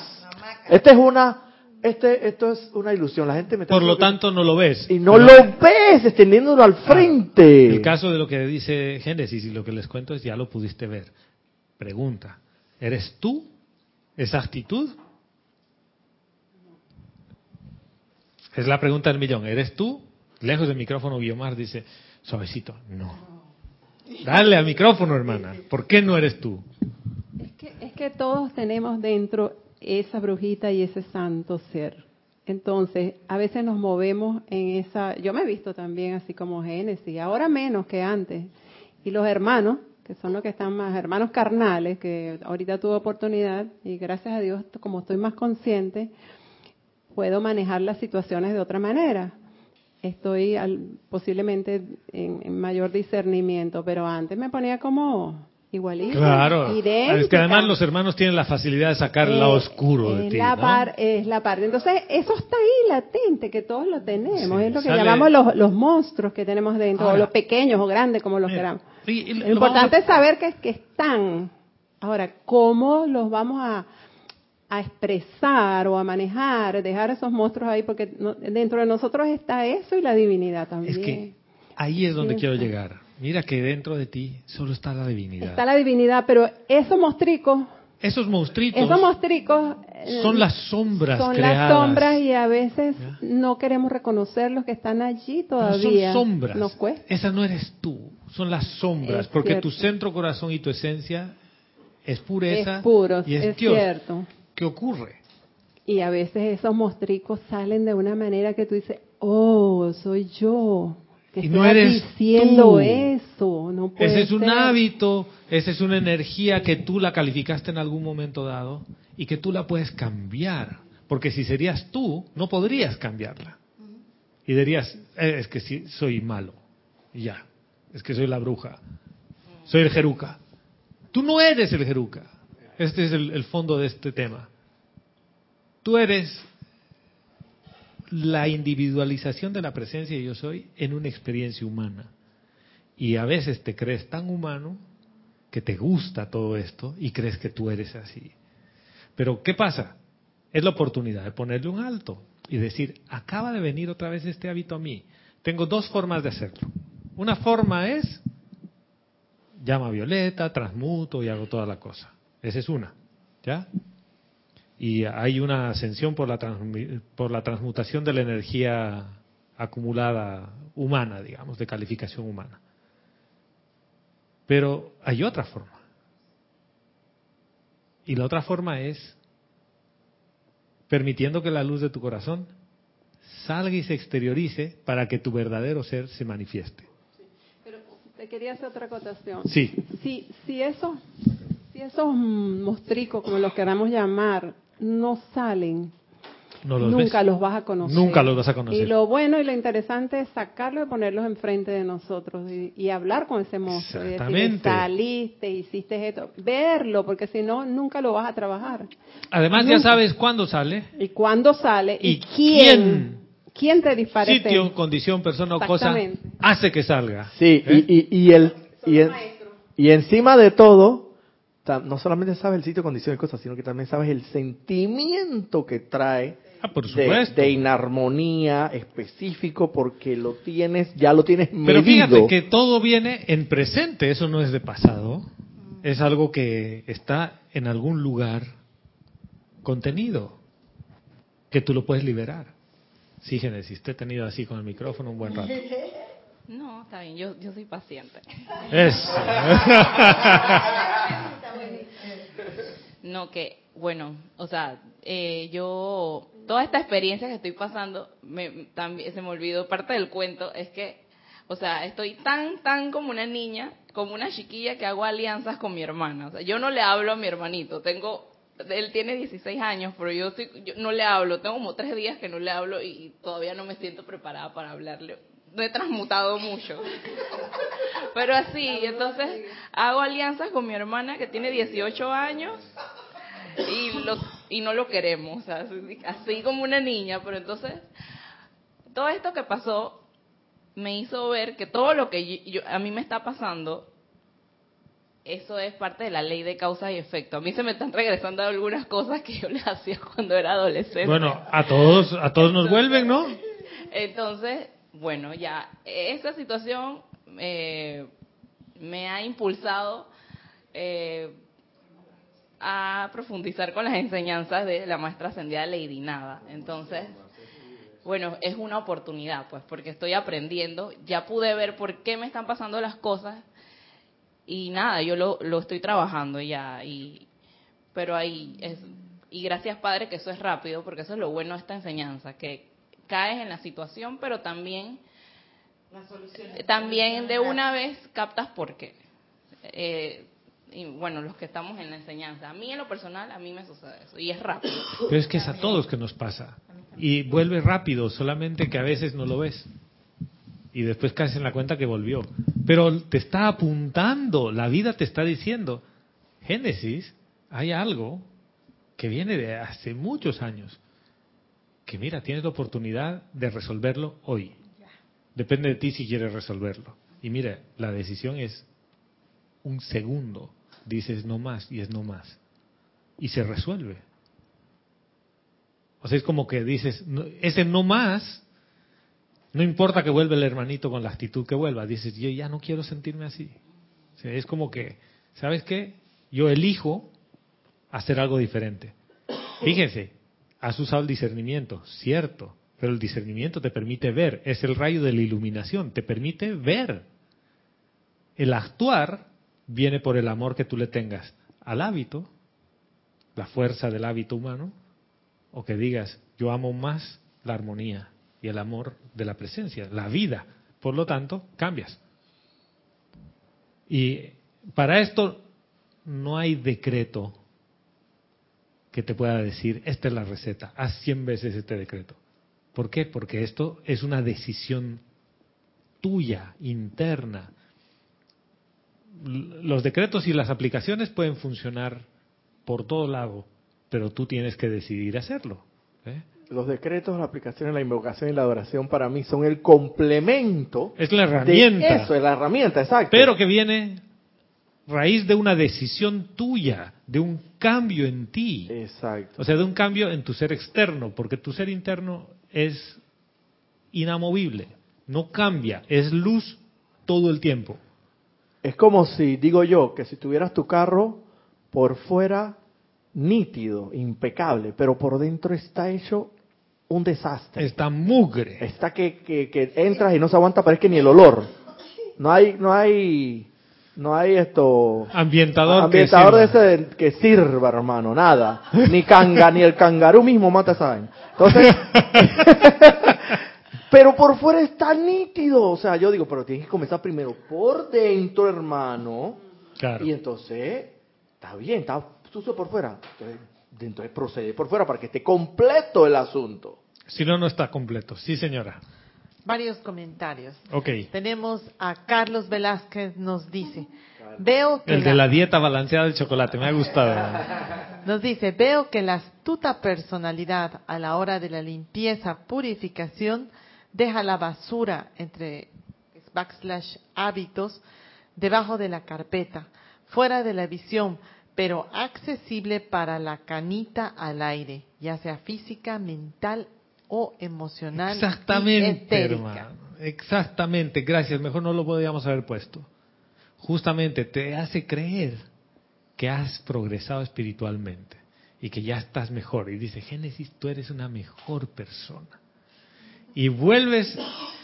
Este es una, este, esto es una ilusión. La gente me está Por lo tanto, no lo ves. y no lo ves extendiéndolo al frente. El caso de lo que dice Génesis y lo que les cuento es, ya lo pudiste ver. Pregunta, ¿eres tú esa actitud? Es la pregunta del millón. ¿Eres tú? Lejos del micrófono, Guiomar dice, suavecito, no. Dale al micrófono, hermana. ¿Por qué no eres tú? Es que, es que todos tenemos dentro esa brujita y ese santo ser. Entonces, a veces nos movemos en esa... Yo me he visto también así como Génesis, ahora menos que antes. Y los hermanos, que son los que están más, hermanos carnales, que ahorita tuve oportunidad, y gracias a Dios, como estoy más consciente, puedo manejar las situaciones de otra manera. Estoy al- posiblemente en, en mayor discernimiento, pero antes me ponía como igualito. Claro. idéntica. Es que además los hermanos tienen la facilidad de sacar el lado Eh, oscuro de ti. La ¿no? par- es la parte. Entonces, eso está ahí latente, que todos lo tenemos. Sí, es lo que sale- llamamos los, los monstruos que tenemos dentro, Ahora, o los pequeños o grandes, como los queramos. y- y Lo lo importante es saber que, que están. Ahora, ¿cómo los vamos a, a expresar o a manejar, dejar esos monstruos ahí? Porque no- dentro de nosotros está eso y la divinidad también. Es que ahí es donde Sí, quiero está. llegar. Mira que dentro de ti solo está la divinidad. Está la divinidad, pero esos mostricos, Esos monstruitos esos mostricos eh, son las sombras son creadas. las sombras y a veces ¿Ya? no queremos reconocer los que están allí todavía. son sombras. Nos cuesta. Esa no eres tú. Son las sombras. Es porque cierto. tu centro, corazón y tu esencia es pureza es puro, y es, es Dios. cierto. ¿Qué ocurre? Y a veces esos mostricos salen de una manera que tú dices, oh, soy yo. Que Y no eres diciendo tú. eso. No puede Ese es un ser. hábito, esa es una energía que tú la calificaste en algún momento dado y que tú la puedes cambiar. Porque si serías tú, no podrías cambiarla. Y dirías, "Eh, es que sí, soy malo. Y ya, es que soy la bruja. Soy el jeruca. Tú no eres el jeruca. Este es el, el fondo de este tema. Tú eres la individualización de la presencia de yo soy en una experiencia humana. Y a veces te crees tan humano que te gusta todo esto y crees que tú eres así. Pero ¿qué pasa? Es la oportunidad de ponerle un alto y decir, acaba de venir otra vez este hábito a mí. Tengo dos formas de hacerlo. Una forma es, llama a Violeta, transmuto y hago toda la cosa. Esa es una. ¿Ya? Y hay una ascensión por la, por la transmutación de la energía acumulada humana, digamos, de calificación humana. Pero hay otra forma. Y la otra forma es permitiendo que la luz de tu corazón salga y se exteriorice para que tu verdadero ser se manifieste. Pero te quería hacer otra acotación. Sí. Si, si esos, si esos mostricos, como los queramos llamar, no salen, No los nunca ves. los vas a conocer. Nunca los vas a conocer. Y lo bueno y lo interesante es sacarlos y ponerlos enfrente de nosotros y, y hablar con ese monstruo. Y decirle, Exactamente. saliste, hiciste esto. Verlo, porque si no, nunca lo vas a trabajar. Además ya sabes cuándo sale, ¿Y cuándo sale? ¿Y, ¿Y quién? quién? ¿Quién te dispara sitio, condición, persona o cosa hace que salga. Sí, ¿Eh? y, y, y, el, y, y encima de todo, no solamente sabes el sitio, condición y cosas, sino que también sabes el sentimiento que trae Ah, por de, inarmonía específico porque lo tienes, ya lo tienes medido. Pero fíjate que todo viene en presente, eso no es de pasado, es algo que está en algún lugar contenido, que tú lo puedes liberar. Sí, Génesis, te he tenido así con el micrófono un buen rato. No, está bien, yo, yo soy paciente. Eso. No, que, bueno, o sea, eh, yo, toda esta experiencia que estoy pasando, me, también se me olvidó parte del cuento, es que, o sea, estoy tan, tan como una niña, como una chiquilla que hago alianzas con mi hermana. O sea, yo no le hablo a mi hermanito, tengo, él tiene 16 años, pero yo, estoy- yo no le hablo, tengo como tres días que no le hablo y todavía no me siento preparada para hablarle. No he transmutado mucho. Pero así, entonces hago alianzas con mi hermana que tiene 18 años y, lo, y no lo queremos, así, así como una niña, pero entonces todo esto que pasó me hizo ver que todo lo que yo- yo- a mí me está pasando, eso es parte de la ley de causa y efecto. A mí se me están regresando algunas cosas que yo les hacía cuando era adolescente. Bueno, a todos, a todos nos vuelven, ¿no? Entonces, bueno, ya, esa situación eh, me ha impulsado eh, a profundizar con las enseñanzas de la maestra ascendida Lady Nada. Entonces, bueno, es una oportunidad, pues, porque estoy aprendiendo, ya pude ver por qué me están pasando las cosas y nada, yo lo, lo estoy trabajando ya, y, pero ahí es, y gracias Padre que eso es rápido, porque eso es lo bueno de esta enseñanza, que caes en la situación, pero también también de una vez captas por qué. Eh, y bueno, los que estamos en la enseñanza, a mí en lo personal, a mí me sucede eso, y es rápido. Pero es que es a todos que nos pasa. Y vuelve rápido, solamente que a veces no lo ves. Y después caes en la cuenta que volvió. Pero te está apuntando, la vida te está diciendo, Génesis, hay algo que viene de hace muchos años, que mira, tienes la oportunidad de resolverlo hoy. Depende de ti si quieres resolverlo. Y mira, la decisión es un segundo. Dices no más y es no más. Y se resuelve. O sea, es como que dices, ese no más, no importa que vuelva el hermanito con la actitud que vuelva, dices, yo ya no quiero sentirme así. es como que, ¿sabes qué? Yo elijo hacer algo diferente. Fíjense, has usado el discernimiento, cierto, pero el discernimiento te permite ver, es el rayo de la iluminación, te permite ver. El actuar viene por el amor que tú le tengas al hábito, la fuerza del hábito humano, o que digas, yo amo más la armonía y el amor de la presencia, la vida. Por lo tanto, cambias. Y para esto no hay decreto que te pueda decir, esta es la receta, haz 100 veces este decreto. ¿Por qué? Porque esto es una decisión tuya, interna. Los decretos y las aplicaciones pueden funcionar por todo lado, pero tú tienes que decidir hacerlo. ¿eh? Los decretos, la aplicación, la invocación y la adoración para mí son el complemento. Es la herramienta. eso, es la herramienta, exacto. Pero que viene raíz de una decisión tuya, de un cambio en ti. Exacto. O sea, de un cambio en tu ser externo, porque tu ser interno es inamovible, no cambia, es luz todo el tiempo. Es como si, digo yo, que si tuvieras tu carro por fuera nítido, impecable, pero por dentro está hecho un desastre. Está mugre. Está que, que, entras y no se aguanta, parece que ni el olor. No hay, no hay, no hay esto. Ambientador. Ambientador de ese que sirva, hermano, nada. Ni canga, ni el cangarú mismo mata esa Entonces, pero por fuera está nítido. O sea, yo digo, pero tienes que comenzar primero por dentro, hermano. Claro. Y entonces, está bien, está sucio por fuera. Entonces, procede por fuera para que esté completo el asunto. Si no, no está completo. Sí, señora. Varios comentarios. Ok. Tenemos a Carlos Velázquez, nos dice, veo que... El de la dieta balanceada del chocolate, me ha gustado. Nos dice, veo que la astuta personalidad a la hora de la limpieza, purificación, deja la basura entre backslash hábitos debajo de la carpeta, fuera de la visión, pero accesible para la canita al aire, ya sea física, mental o emocional. Exactamente, hermano. Exactamente, gracias. Mejor no lo podíamos haber puesto. Justamente te hace creer que has progresado espiritualmente y que ya estás mejor. Y dice, Génesis, tú eres una mejor persona. Y vuelves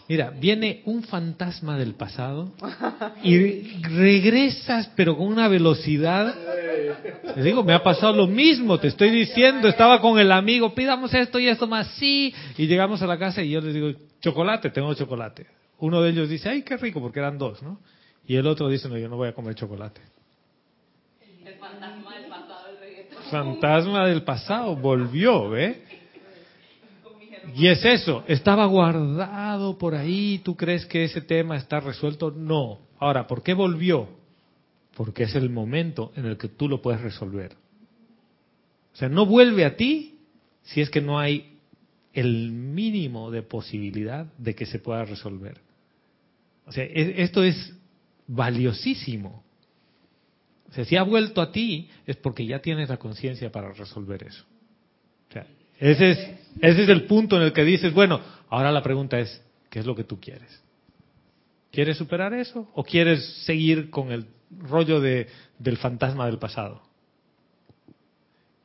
Mira, viene un fantasma del pasado y regresas, pero con una velocidad. Te digo, me ha pasado lo mismo, te estoy diciendo, estaba con el amigo, pidamos esto y esto más, sí. Y llegamos a la casa y yo les digo, chocolate, tengo chocolate. Uno de ellos dice, ay, qué rico, porque eran dos, ¿no? Y el otro dice, no, yo no voy a comer chocolate. El fantasma del pasado. El fantasma del pasado volvió, ¿ve? Y es eso, estaba guardado por ahí, ¿tú crees que ese tema está resuelto? No. Ahora, ¿por qué volvió? Porque es el momento en el que tú lo puedes resolver. O sea, no vuelve a ti si es que no hay el mínimo de posibilidad de que se pueda resolver. O sea, esto es valiosísimo. O sea, si ha vuelto a ti es porque ya tienes la conciencia para resolver eso. O sea, ese es, ese es el punto en el que dices, bueno, ahora la pregunta es, ¿qué es lo que tú quieres? ¿Quieres superar eso o quieres seguir con el rollo de, del fantasma del pasado?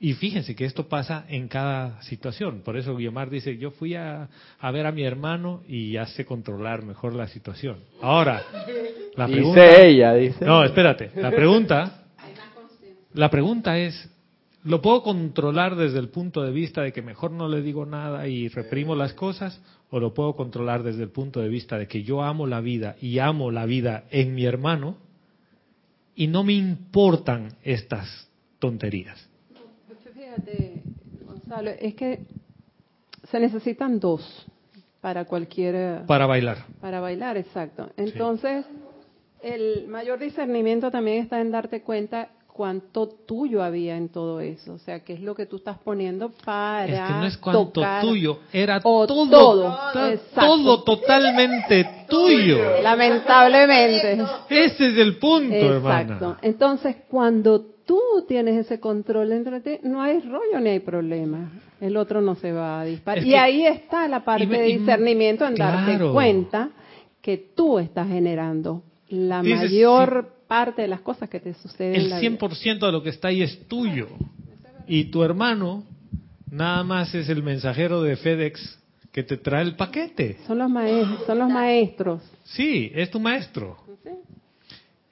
Y fíjense que esto pasa en cada situación. Por eso Guiomar dice, yo fui a, a ver a mi hermano y ya sé controlar mejor la situación. Ahora, la pregunta... Dice ella, dice. No, espérate. La pregunta, la pregunta es, ¿Lo puedo controlar desde el punto de vista de que mejor no le digo nada y reprimo las cosas? ¿O lo puedo controlar desde el punto de vista de que yo amo la vida y amo la vida en mi hermano y no me importan estas tonterías? Fíjate, Gonzalo, es que se necesitan dos para cualquier... Para bailar. Para bailar, exacto. Entonces, El mayor discernimiento también está en darte cuenta cuánto tuyo había en todo eso, o sea, qué es lo que tú estás poniendo para Es que no es cuanto tocar. tuyo, era todo, todo, todo totalmente tuyo. Lamentablemente. Ese es el punto, Exacto. hermana. Entonces, cuando tú tienes ese control entre ti, no hay rollo ni hay problema. El otro no se va a disparar. Es y ahí está la parte me- de discernimiento en darte cuenta que tú estás generando la Dices, mayor parte de las cosas que te suceden en El la vida. 100% de lo que está ahí es tuyo. Y tu hermano nada más es el mensajero de FedEx que te trae el paquete. Son los maestros, son los maestros. Sí, es tu maestro.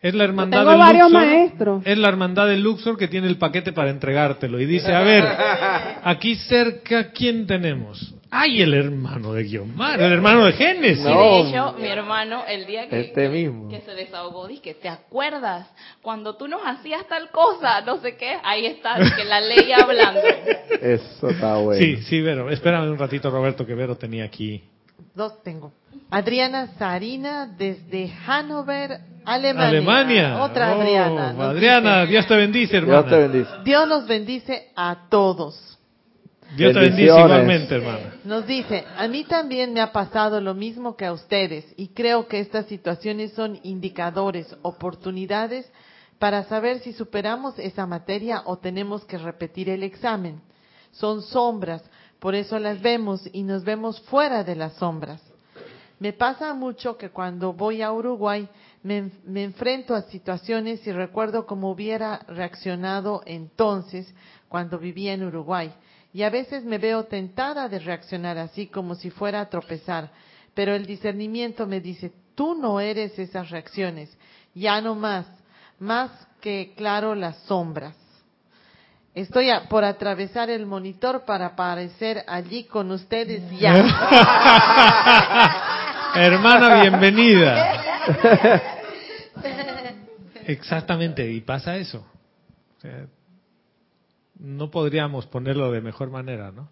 Es la hermandad tengo del varios Luxor. maestros. Es la hermandad del Luxor que tiene el paquete para entregártelo y dice, a ver, aquí cerca quién tenemos. Ay, el hermano de Guiomar, el hermano de Génesis. Y No. de hecho, mi hermano, el día que, Este que- mismo. que se desahogó, dije, ¿te acuerdas? Cuando tú nos hacías tal cosa, no sé qué, ahí está, que la ley hablando. Eso está bueno. Sí, sí, Vero. Espérame un ratito, Roberto, que Vero tenía aquí. Dos tengo. Adriana Sarina desde Hannover, Alemania. Alemania. Otra Oh, Adriana. Nos Adriana, dice, Dios te bendice, hermana. Dios te bendice. Dios nos bendice a todos. Dios te bendice igualmente, hermana. Nos dice, a mí también me ha pasado lo mismo que a ustedes y creo que estas situaciones son indicadores, oportunidades para saber si superamos esa materia o tenemos que repetir el examen. Son sombras, por eso las vemos y nos vemos fuera de las sombras. Me pasa mucho que cuando voy a Uruguay me, me enfrento a situaciones y recuerdo cómo hubiera reaccionado entonces cuando vivía en Uruguay. Y a veces me veo tentada de reaccionar así como si fuera a tropezar. Pero el discernimiento me dice, tú no eres esas reacciones, ya no más, más que claro las sombras. Estoy a- por atravesar el monitor para aparecer allí con ustedes ya. Hermana, bienvenida. Exactamente, y pasa eso. O sea, no podríamos ponerlo de mejor manera, ¿no?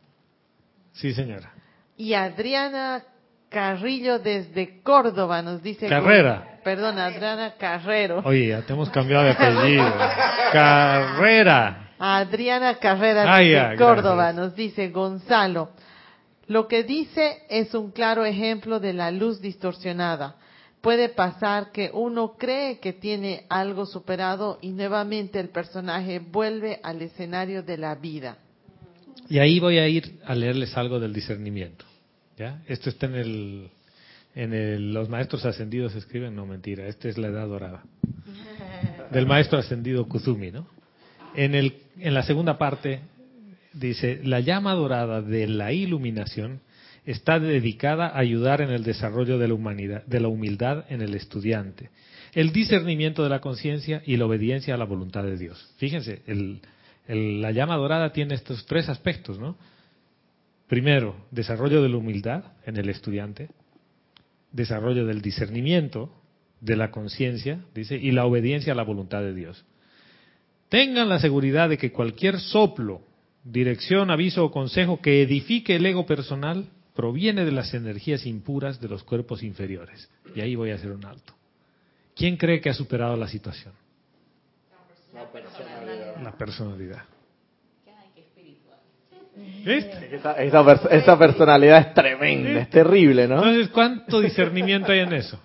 Sí, señora. Y Adriana Carrillo desde Córdoba nos dice... Carrera. Perdón, Adriana Carrero. Oye, ya te hemos cambiado de apellido. Carrera. Adriana Carrera Ah, desde Córdoba gracias. nos dice Gonzalo. Lo que dice es un claro ejemplo de la luz distorsionada. Puede pasar que uno cree que tiene algo superado y nuevamente el personaje vuelve al escenario de la vida. Y ahí voy a ir a leerles algo del discernimiento. ¿Ya? Esto está en el, en el, los maestros ascendidos escriben, no mentira, esta es la edad dorada. Del maestro ascendido Kuzumi, ¿no? En el, en la segunda parte dice, la llama dorada de la iluminación está dedicada a ayudar en el desarrollo de la humanidad, de la humildad en el estudiante, el discernimiento de la conciencia y la obediencia a la voluntad de Dios. Fíjense, la llama dorada tiene estos tres aspectos, ¿no? Primero, desarrollo de la humildad en el estudiante, desarrollo del discernimiento de la conciencia, dice, y la obediencia a la voluntad de Dios. Tengan la seguridad de que cualquier soplo, dirección, aviso o consejo que edifique el ego personal proviene de las energías impuras de los cuerpos inferiores. Y ahí voy a hacer un alto. ¿Quién cree que ha superado la situación? La personalidad. ¿Viste? Esa, esa esa personalidad es tremenda, es terrible, ¿no? Entonces, ¿cuánto discernimiento hay en eso?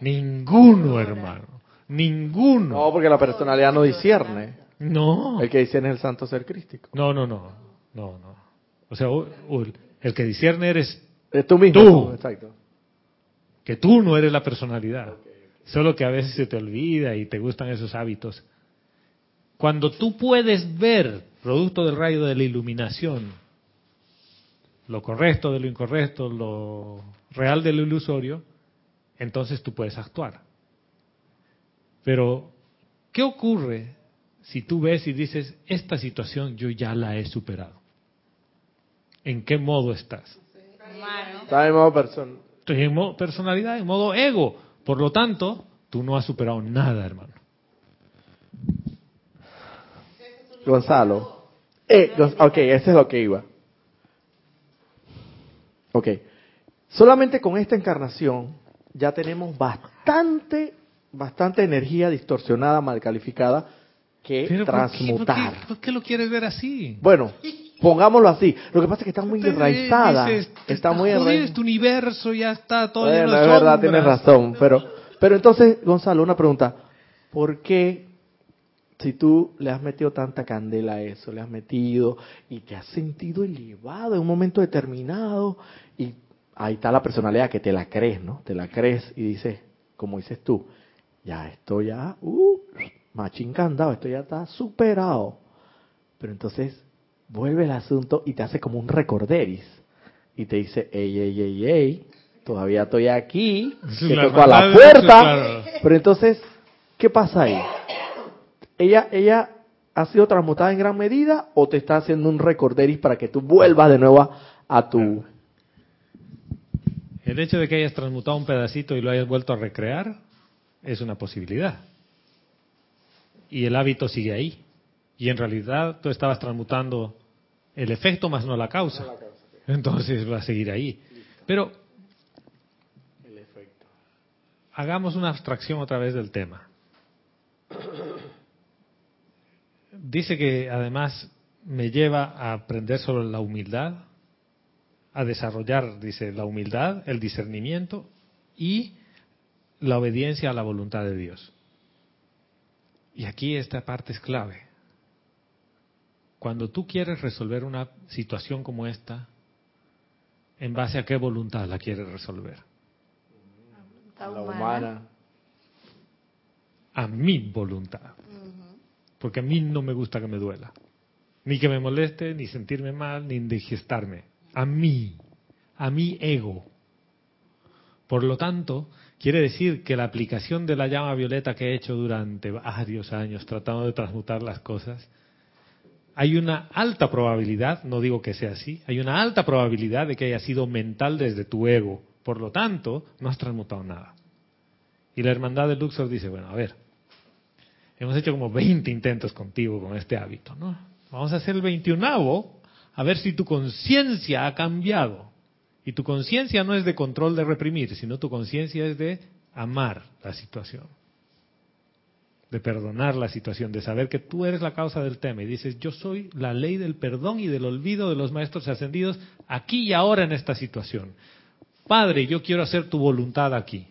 Ninguno, hermano. Ninguno. No, porque la personalidad no discierne. No. El que discierne es el santo ser crístico. No, no, no. No, no. O sea, u- el que discierne eres Es tú mismo. Tú. Exacto. que tú no eres la personalidad. Solo que a veces se te olvida y te gustan esos hábitos. Cuando tú puedes ver, producto del rayo de la iluminación, lo correcto de lo incorrecto, lo real de lo ilusorio, entonces tú puedes actuar. Pero, ¿qué ocurre si tú ves y dices, esta situación yo ya la he superado? ¿En qué modo estás? Está en modo person- Estoy en modo personalidad, en modo ego. Por lo tanto, tú no has superado nada, hermano. Gonzalo. Eh, ok, ese es lo que iba. Ok. Solamente con esta encarnación ya tenemos bastante bastante energía distorsionada, mal calificada, que Pero ¿por qué- transmutar. ¿por qué, por qué lo quieres ver así? Bueno, pongámoslo así. Lo que pasa es que está muy enraizada. dices, está muy enraizada. este universo ya está todo Bueno, lleno de es verdad, sombras. tienes razón. Pero, pero entonces, Gonzalo, una pregunta. ¿Por qué, si tú le has metido tanta candela a eso, le has metido y te has sentido elevado en un momento determinado, y ahí está la personalidad que te la crees, ¿no? Te la crees y dices, como dices tú, ya esto ya, uh, machín candado, esto ya está superado. Pero entonces vuelve el asunto y te hace como un recorderis. Y te dice, ey, ey, ey, ey, todavía estoy aquí, te La toco a la puerta. Claro. Pero entonces, ¿qué pasa ahí? ¿Ella, ella ha sido transmutada en gran medida o te está haciendo un recorderis para que tú vuelvas de nuevo a, a tu... El hecho de que hayas transmutado un pedacito y lo hayas vuelto a recrear es una posibilidad. Y el hábito sigue ahí. Y en realidad tú estabas transmutando el efecto más no la causa. Entonces va a seguir ahí. Pero hagamos una abstracción otra vez del tema. Dice que además me lleva a aprender sobre la humildad, a desarrollar, dice, la humildad, el discernimiento y la obediencia a la voluntad de Dios. Y aquí esta parte es clave. Cuando tú quieres resolver una situación como esta, ¿en base a qué voluntad la quieres resolver? La humana. humana. A mi voluntad. Porque a mí no me gusta que me duela. Ni que me moleste, ni sentirme mal, ni indigestarme. A mí. A mi ego. Por lo tanto, quiere decir que la aplicación de la llama violeta que he hecho durante varios años tratando de transmutar las cosas, hay una alta probabilidad, no digo que sea así, hay una alta probabilidad de que haya sido mental desde tu ego. Por lo tanto, no has transmutado nada. Y la hermandad de Luxor dice, bueno, a ver, hemos hecho como 20 intentos contigo con este hábito, ¿no? Vamos a hacer el 21 a ver si tu conciencia ha cambiado. Y tu conciencia no es de control de reprimir, sino tu conciencia es de amar la situación. De perdonar la situación, de saber que tú eres la causa del tema. Y dices, yo soy la ley del perdón y del olvido de los maestros ascendidos aquí y ahora en esta situación. Padre, yo quiero hacer tu voluntad aquí.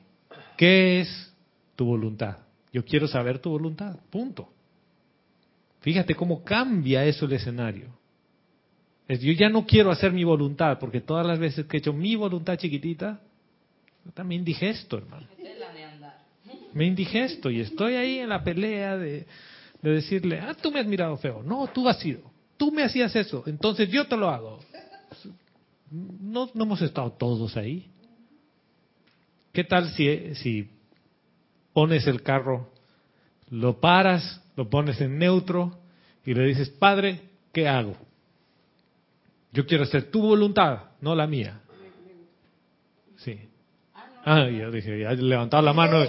¿Qué es tu voluntad? Yo quiero saber tu voluntad. Punto. Fíjate cómo cambia eso el escenario. Es, yo ya no quiero hacer mi voluntad, porque todas las veces que he hecho mi voluntad chiquitita, yo también indigesto, hermano. Me indigesto y estoy ahí en la pelea de, de decirle, ah, tú me has mirado feo. No, tú has sido. Tú me hacías eso, entonces yo te lo hago. No, no hemos estado todos ahí. ¿Qué tal si, si pones el carro, lo paras, lo pones en neutro y le dices, Padre, ¿qué hago? Yo quiero hacer tu voluntad, no la mía. Sí. Ah, yo dije, ya he levantado la mano.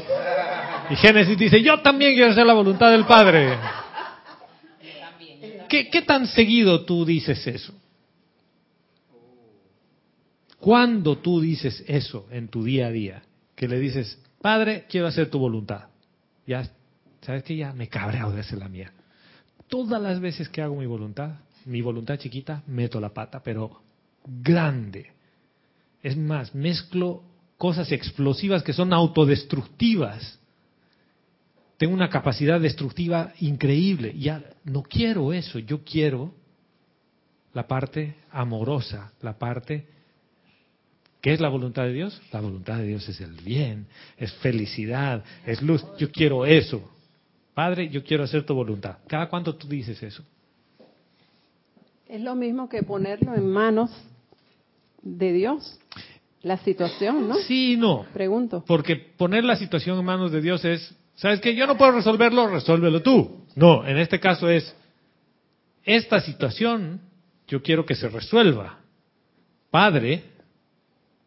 Y Génesis dice, yo también quiero hacer la voluntad del Padre. ¿Qué, qué tan seguido tú dices eso? ¿Cuándo tú dices eso en tu día a día? Que le dices, Padre, quiero hacer tu voluntad. Ya, ¿sabes que Ya me he cabreado de hacer la mía. Todas las veces que hago mi voluntad, mi voluntad chiquita, meto la pata, pero grande. Es más, mezclo cosas explosivas que son autodestructivas. Tengo una capacidad destructiva increíble. Ya no quiero eso, yo quiero la parte amorosa, la parte ¿Qué es la voluntad de Dios? La voluntad de Dios es el bien, es felicidad, es luz. Yo quiero eso. Padre, yo quiero hacer tu voluntad. ¿Cada cuánto tú dices eso? Es lo mismo que ponerlo en manos de Dios. La situación, ¿no? Sí no. Pregunto. Porque poner la situación en manos de Dios es, ¿sabes qué? Yo no puedo resolverlo, resuélvelo tú. No, en este caso es, esta situación yo quiero que se resuelva. Padre,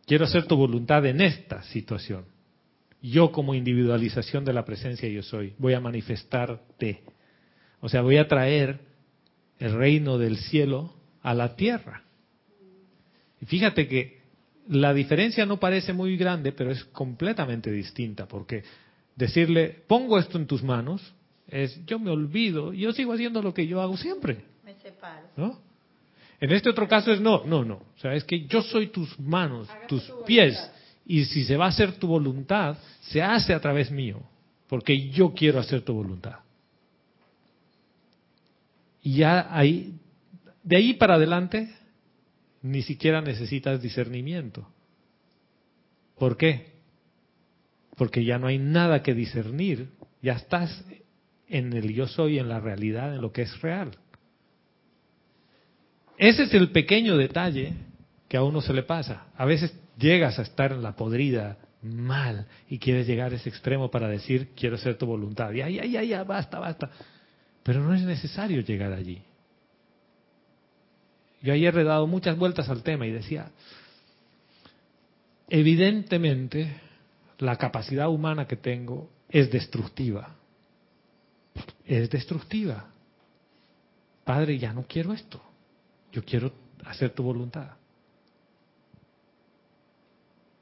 quiero hacer tu voluntad en esta situación. Yo como individualización de la presencia yo soy, voy a manifestarte. O sea, voy a traer el reino del cielo a la tierra. Y fíjate que la diferencia no parece muy grande, pero es completamente distinta, porque Decirle, pongo esto en tus manos, es yo me olvido, yo sigo haciendo lo que yo hago siempre. Me separo. ¿No? En este otro caso es no, no, no. O sea, es que yo soy tus manos, tus pies. Y si se va a hacer tu voluntad, se hace a través mío. Porque yo quiero hacer tu voluntad. Y ya ahí, de ahí para adelante, ni siquiera necesitas discernimiento. ¿Por qué? Porque ya no hay nada que discernir. Ya estás en el yo soy, en la realidad, en lo que es real. Ese es el pequeño detalle que a uno se le pasa. A veces llegas a estar en la podrida mal y quieres llegar a ese extremo para decir quiero hacer tu voluntad. Y ay, ay, ay, ya, basta, basta. Pero no es necesario llegar allí. Yo ayer he dado muchas vueltas al tema y decía, evidentemente la capacidad humana que tengo es destructiva. Es destructiva. Padre, ya no quiero esto. Yo quiero hacer tu voluntad.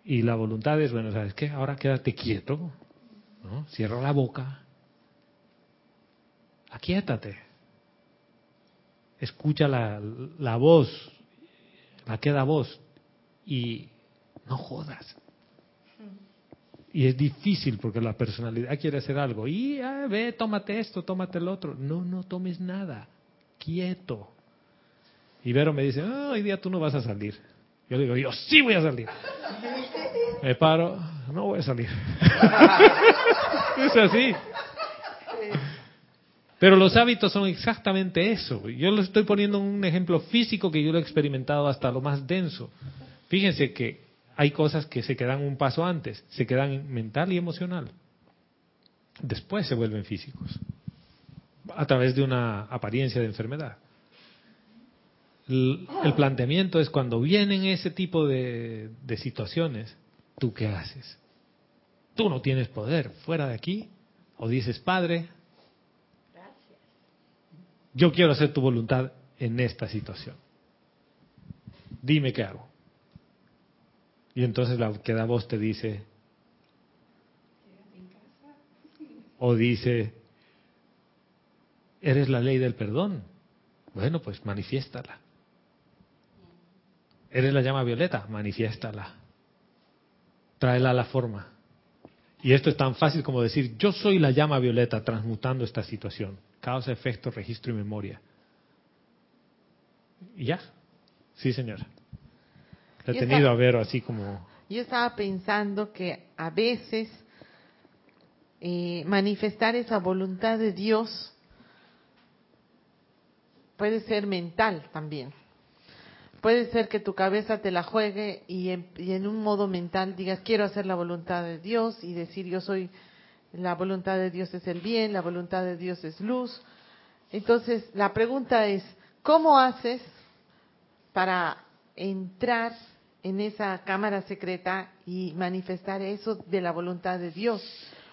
Y la voluntad es, bueno, ¿sabes qué? Ahora quédate quieto, ¿no? Cierra la boca. Aquíétate. Escucha la, la voz, la queda voz. Y no jodas. Y es difícil porque la personalidad quiere hacer algo. Y ah, ve, tómate esto, tómate el otro. No, no tomes nada. Quieto. Y Vero me dice, "Ah, hoy día tú no vas a salir. Yo le digo, yo sí voy a salir. Me paro, no voy a salir. es así. Pero los hábitos son exactamente eso. Yo le estoy poniendo un ejemplo físico que yo lo he experimentado hasta lo más denso. Fíjense que hay cosas que se quedan un paso antes, se quedan mental y emocional. Después se vuelven físicos, a través de una apariencia de enfermedad. El, planteamiento es cuando vienen ese tipo de, de situaciones, ¿tú qué haces? Tú no tienes poder fuera de aquí, o dices, Padre, yo quiero hacer tu voluntad en esta situación. Dime qué hago. Y entonces la que da voz te dice, o dice, eres la ley del perdón. Bueno, pues manifiéstala. Eres la llama violeta, manifiéstala. Tráela a la forma. Y esto es tan fácil como decir, yo soy la llama violeta transmutando esta situación. Causa, efecto, registro y memoria. Y ya. Sí, señora. He Yo tenido estaba- a ver así como... Yo estaba pensando que a veces eh, manifestar esa voluntad de Dios puede ser mental también. Puede ser que tu cabeza te la juegue y en, y en un modo mental digas quiero hacer la voluntad de Dios y decir yo soy la voluntad de Dios es el bien, la voluntad de Dios es luz. Entonces la pregunta es ¿cómo haces para entrar en esa cámara secreta y manifestar eso de la voluntad de Dios.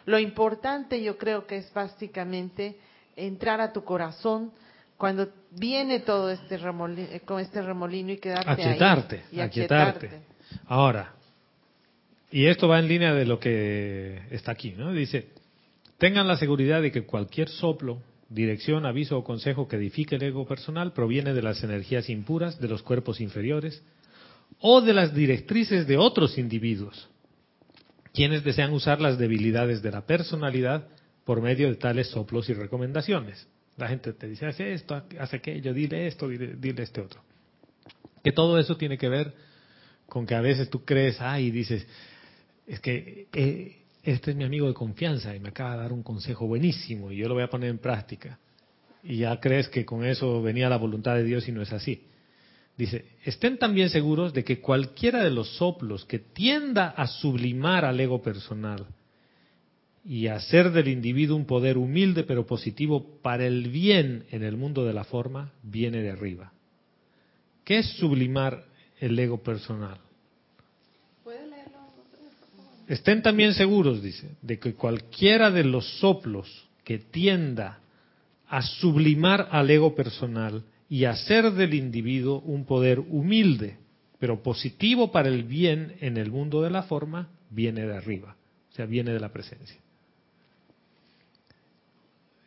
Lo importante yo creo que es básicamente entrar a tu corazón cuando viene todo este remolino, con este remolino y quedarte Aquietarte, ahí. Y aquietarte. Ahora, y esto va en línea de lo que está aquí, ¿no? Dice, tengan la seguridad de que cualquier soplo, dirección, aviso o consejo que edifique el ego personal proviene de las energías impuras de los cuerpos inferiores o de las directrices de otros individuos, quienes desean usar las debilidades de la personalidad por medio de tales soplos y recomendaciones. La gente te dice, hace esto, hace aquello, dile esto, dile, este otro. Que todo eso tiene que ver con que a veces tú crees, ay, y dices, es que eh, este es mi amigo de confianza y me acaba de dar un consejo buenísimo y yo lo voy a poner en práctica. Y ya crees que con eso venía la voluntad de Dios y no es así. Dice, estén también seguros de que cualquiera de los soplos que tienda a sublimar al ego personal y hacer del individuo un poder humilde pero positivo para el bien en el mundo de la forma, viene de arriba. ¿Qué es sublimar el ego personal? Estén también seguros, dice, de que cualquiera de los soplos que tienda a sublimar al ego personal y hacer del individuo un poder humilde, pero positivo para el bien en el mundo de la forma, viene de arriba, o sea, viene de la presencia.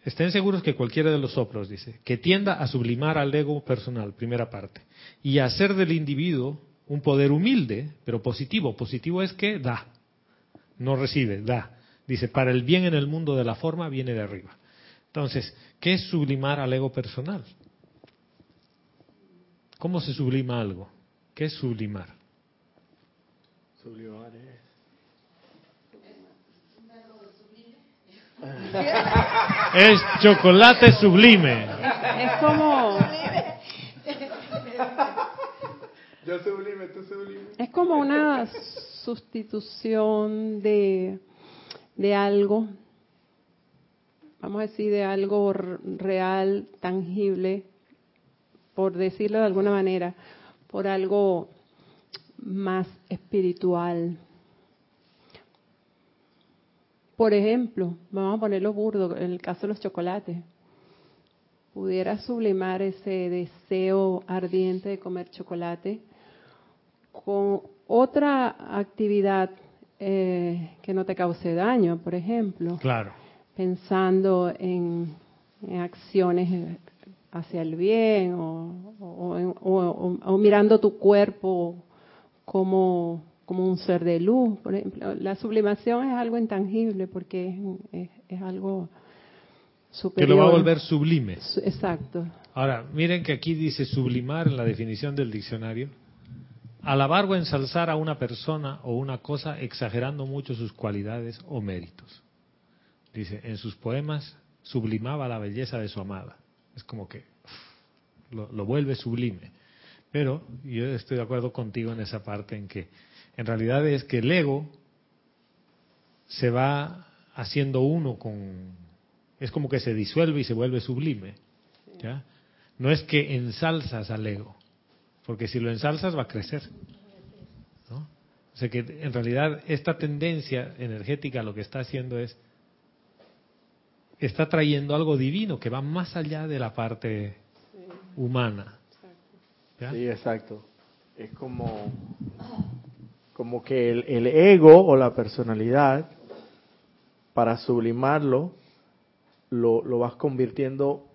estén seguros que cualquiera de los soplos, dice, que tienda a sublimar al ego personal, primera parte, y hacer del individuo un poder humilde, pero positivo. Positivo es que da, no recibe, da. Dice, para el bien en el mundo de la forma viene de arriba. Entonces, ¿qué es sublimar al ego personal? ¿Cómo se sublima algo? ¿Qué es sublimar? Sublimar es... Es chocolate sublime. Es como, Yo sublime, tú sublime. es como una sustitución de, de algo, vamos a decir, de algo real, tangible, por decirlo de alguna manera, por algo más espiritual. Por ejemplo, vamos a ponerlo burdo, en el caso de los chocolates. Pudiera sublimar ese deseo ardiente de comer chocolate con otra actividad eh, que no te cause daño, por ejemplo, Claro. pensando en, en acciones hacia el bien o, o- o- mirando tu cuerpo como, como un ser de luz. Por ejemplo, la sublimación es algo intangible porque es, es- es algo Que superior. lo va a volver sublime. Su- Exacto. Ahora, miren que aquí dice sublimar en la definición del diccionario. Alabar o ensalzar a una persona o una cosa exagerando mucho sus cualidades o méritos. Dice, en sus poemas sublimaba la belleza de su amada. Es como que lo, lo vuelve sublime. Pero yo estoy de acuerdo contigo en esa parte en que en realidad es que el ego se va haciendo uno con... Es como que se disuelve y se vuelve sublime. ¿ya? No es que ensalzas al ego, porque si lo ensalzas va a crecer. ¿no? O sea que en realidad esta tendencia energética lo que está haciendo es, está trayendo algo divino que va más allá de la parte humana. ¿ya? Sí, exacto. Es como, como que el, el ego o la personalidad, para sublimarlo, lo, lo vas convirtiendo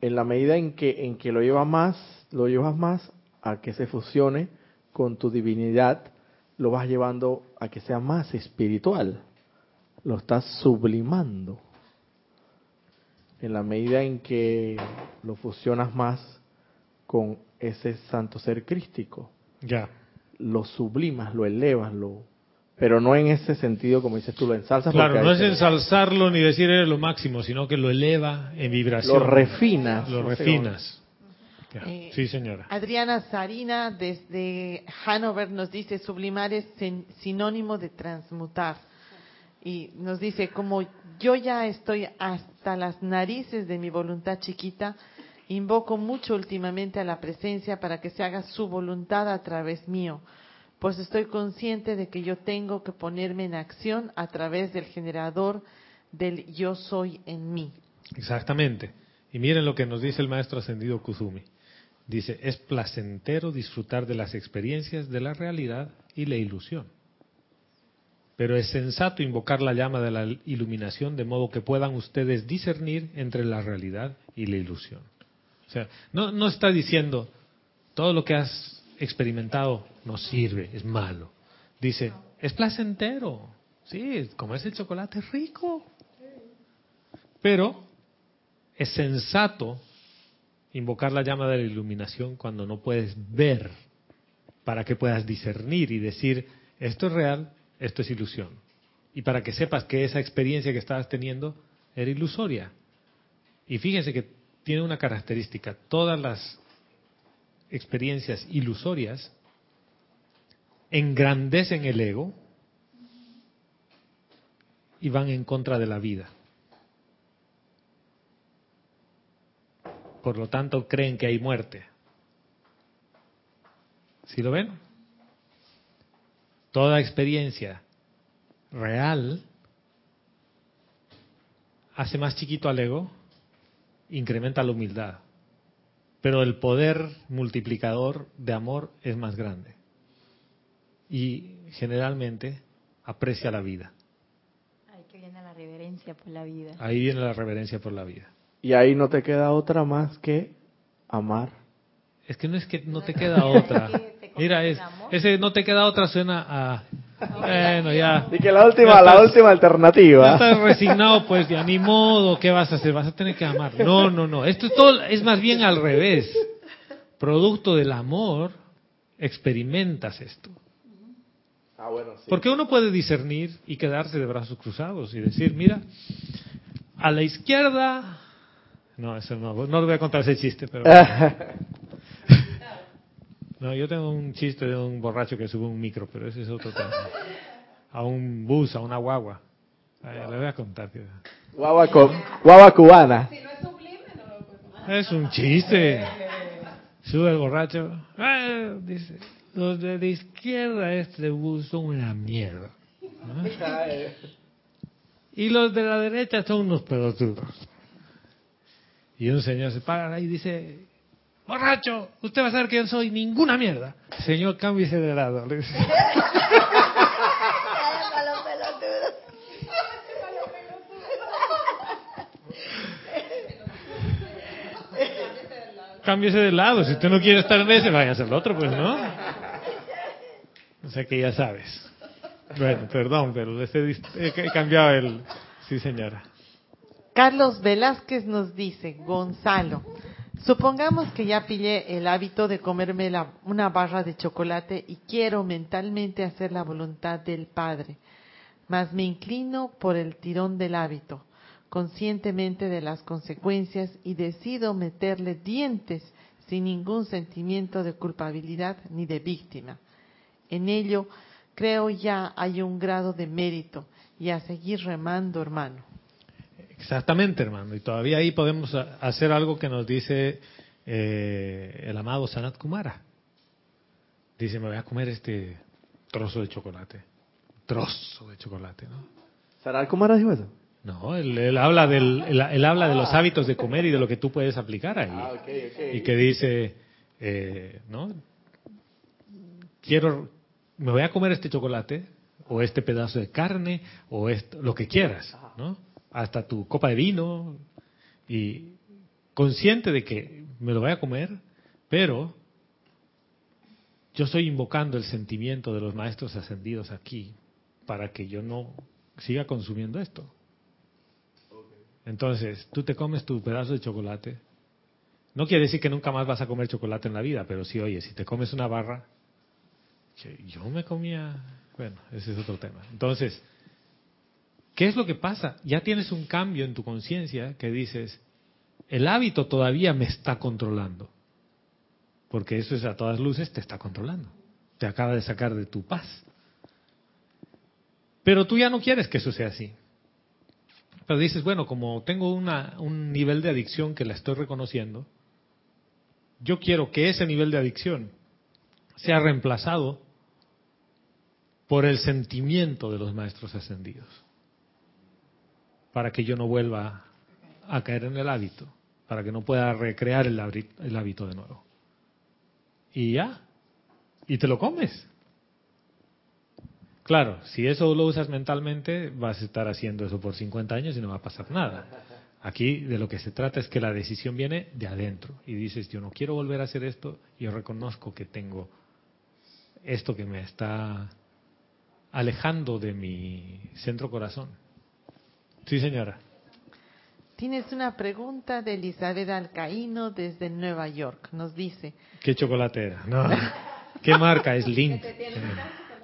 en la medida en que, en que lo llevas más, lo llevas más a que se fusione con tu divinidad, lo vas llevando a que sea más espiritual. Lo estás sublimando. En la medida en que lo fusionas más con ese santo ser crístico. Ya. Lo sublimas, lo elevas, lo pero no en ese sentido como dices tú lo ensalzas Claro, no es ensalzarlo ni decir eres lo máximo, sino que lo eleva en vibración. lo refinas. Lo refinas. Eh, Sí, señora. Adriana Sarina desde Hanover nos dice sublimar es sin- sinónimo de transmutar. Y nos dice, como yo ya estoy hasta las narices de mi voluntad chiquita, invoco mucho últimamente a la presencia para que se haga su voluntad a través mío, pues estoy consciente de que yo tengo que ponerme en acción a través del generador del yo soy en mí. Exactamente. Y miren lo que nos dice el maestro ascendido Kuzumi. Dice, es placentero disfrutar de las experiencias de la realidad y la ilusión. Pero es sensato invocar la llama de la iluminación de modo que puedan ustedes discernir entre la realidad y la ilusión. O sea, no, no está diciendo todo lo que has experimentado no sirve, es malo. Dice, es placentero. Sí, comerse el chocolate es rico. Pero es sensato invocar la llama de la iluminación cuando no puedes ver, para que puedas discernir y decir, esto es real, esto es ilusión. Y para que sepas que esa experiencia que estabas teniendo era ilusoria. Y fíjense que tiene una característica, todas las experiencias ilusorias engrandecen el ego y van en contra de la vida. Por lo tanto, creen que hay muerte. ¿Sí lo ven? Toda experiencia real hace más chiquito al ego, incrementa la humildad. Pero el poder multiplicador de amor es más grande. Y generalmente aprecia la vida. Qué bien viene la reverencia por la vida. Ahí viene la reverencia por la vida. Y ahí no te queda otra más que amar. Es que no es que no te queda otra. Mira, es, ese no te queda otra suena a... Bueno, ya. Y que la última, la última Ya alternativa. estás resignado, pues ya ni modo, ¿qué vas a hacer? Vas a tener que amar. No, no, no. Esto es todo, es más bien al revés. Producto del amor, experimentas esto. Ah, bueno, sí. Porque uno puede discernir y quedarse de brazos cruzados y decir, mira, a la izquierda... No, eso no, no le voy a contar ese chiste, pero... No, yo tengo un chiste de un borracho que sube un micro, pero ese es otro tema. A un bus, a una guagua. Ay, le voy a contar. que- guagua, co- guagua cubana. Es un chiste. Sube el borracho. "Ah", dice, los de la izquierda este bus son una mierda. ¿no? Y los de la derecha son unos pelotudos. Y un señor se para ahí y dice, borracho, usted va a saber que yo no soy ninguna mierda. Señor, cámbiese de lado. le dice. Cámbiese de lado. Si usted no quiere estar en ese, vaya a hacer el otro, pues no. O sea que ya sabes. Bueno, perdón, pero he he cambiado el... Sí, señora. Carlos Velázquez nos dice, Gonzalo, supongamos que ya pillé el hábito de comerme la- una barra de chocolate y quiero mentalmente hacer la voluntad del Padre, mas me inclino por el tirón del hábito, conscientemente de las consecuencias y decido meterle dientes sin ningún sentimiento de culpabilidad ni de víctima. En ello creo ya hay un grado de mérito y a seguir remando, hermano. Exactamente, hermano. Y todavía ahí podemos hacer algo que nos dice eh, el amado Sanat Kumara. Dice, me voy a comer este trozo de chocolate. Trozo de chocolate, ¿no? ¿Sarah Kumara dijo eso? No, él, él habla del, él, él habla de los hábitos de comer y de lo que tú puedes aplicar ahí. Ah. Y que dice, eh, ¿no? Quiero, me voy a comer este chocolate o este pedazo de carne o esto, lo que quieras, ¿no? Hasta tu copa de vino y consciente de que me lo voy a comer, pero yo estoy invocando el sentimiento de los maestros ascendidos aquí para que yo no siga consumiendo esto. Entonces, tú te comes tu pedazo de chocolate. No quiere decir que nunca más vas a comer chocolate en la vida, pero sí, oye, si te comes una barra, que yo me comía, bueno, ese es otro tema. Entonces, ¿qué es lo que pasa? Ya tienes un cambio en tu conciencia que dices, el hábito todavía me está controlando, porque eso es a todas luces, te está controlando, te acaba de sacar de tu paz. Pero tú ya no quieres que eso sea así. Pero dices, bueno, como tengo un nivel de adicción que la estoy reconociendo, yo quiero que ese nivel de adicción sea reemplazado por el sentimiento de los maestros ascendidos, para que yo no vuelva a caer en el hábito, para que no pueda recrear el, hábito de nuevo. Y ya, y te lo comes. Claro, si eso lo usas mentalmente, vas a estar haciendo eso por 50 años y no va a pasar nada. Aquí de lo que se trata es que la decisión viene de adentro y dices, yo no quiero volver a hacer esto, yo reconozco que tengo esto que me está alejando de mi centro corazón. Sí, señora. Tienes una pregunta de Elizabeth Alcaíno desde Nueva York. Nos dice, ¿Qué chocolate era? No. ¿Qué marca? Es Link.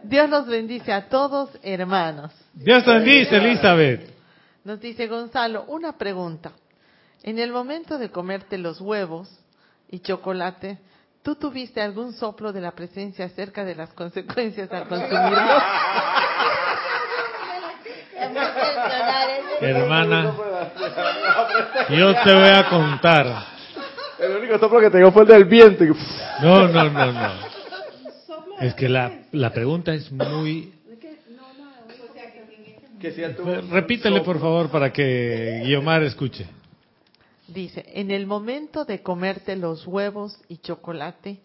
Dios los bendice a todos, hermanos. Dios te bendice, Elizabeth. Nos dice Gonzalo, una pregunta. En el momento de comerte los huevos y chocolate, ¿tú tuviste algún soplo de la presencia acerca de las consecuencias al consumirlos? Hermana, yo te voy a contar. El único soplo que tengo fue el del viento. No, no, no, no. Es que la, la pregunta es muy... Repítele, por favor, para que Guiomar escuche. Dice, en el momento de comerte los huevos y chocolate,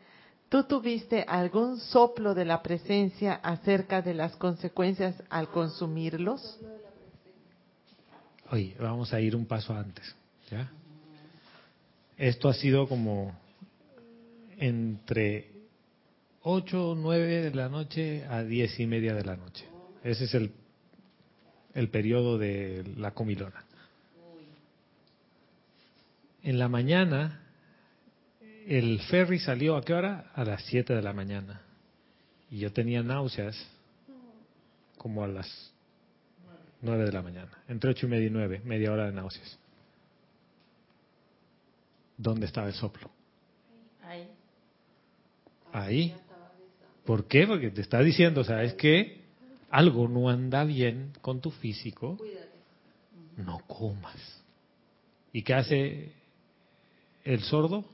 ¿tú tuviste algún soplo de la presencia acerca de las consecuencias al consumirlos? Oye, vamos a ir un paso antes. Esto ha sido como entre 8 o 9 de la noche a 10 y media de la noche. Ese es el, el periodo de la comilona. En la mañana, el ferry salió a qué hora? A las 7 de la mañana. Y yo tenía náuseas como a las 9 de la mañana. Entre 8 y media y 9, media hora de náuseas. ¿Dónde estaba el soplo? Ahí. Ahí. ¿Por qué? Porque te está diciendo, ¿sabes qué? Algo no anda bien con tu físico. No comas. ¿Y qué hace el sordo?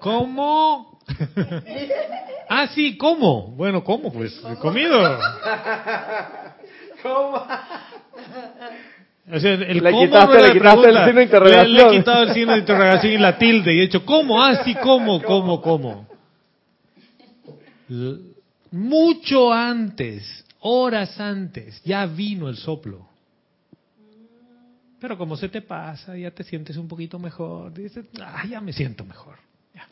¿Cómo? ah, sí, ¿cómo? Bueno, ¿cómo? Pues he comido. ¿Cómo? O sea, el Le cómo quitaste- le el signo de interrogación. Le, he quitado el signo de interrogación y la tilde y he hecho ¿cómo? Ah, sí, ¿cómo? ¿Cómo? ¿Cómo? Mucho antes, horas antes, ya vino el soplo. Pero como se te pasa, ya te sientes un poquito mejor. Dices, ah, ya me siento mejor. Ya.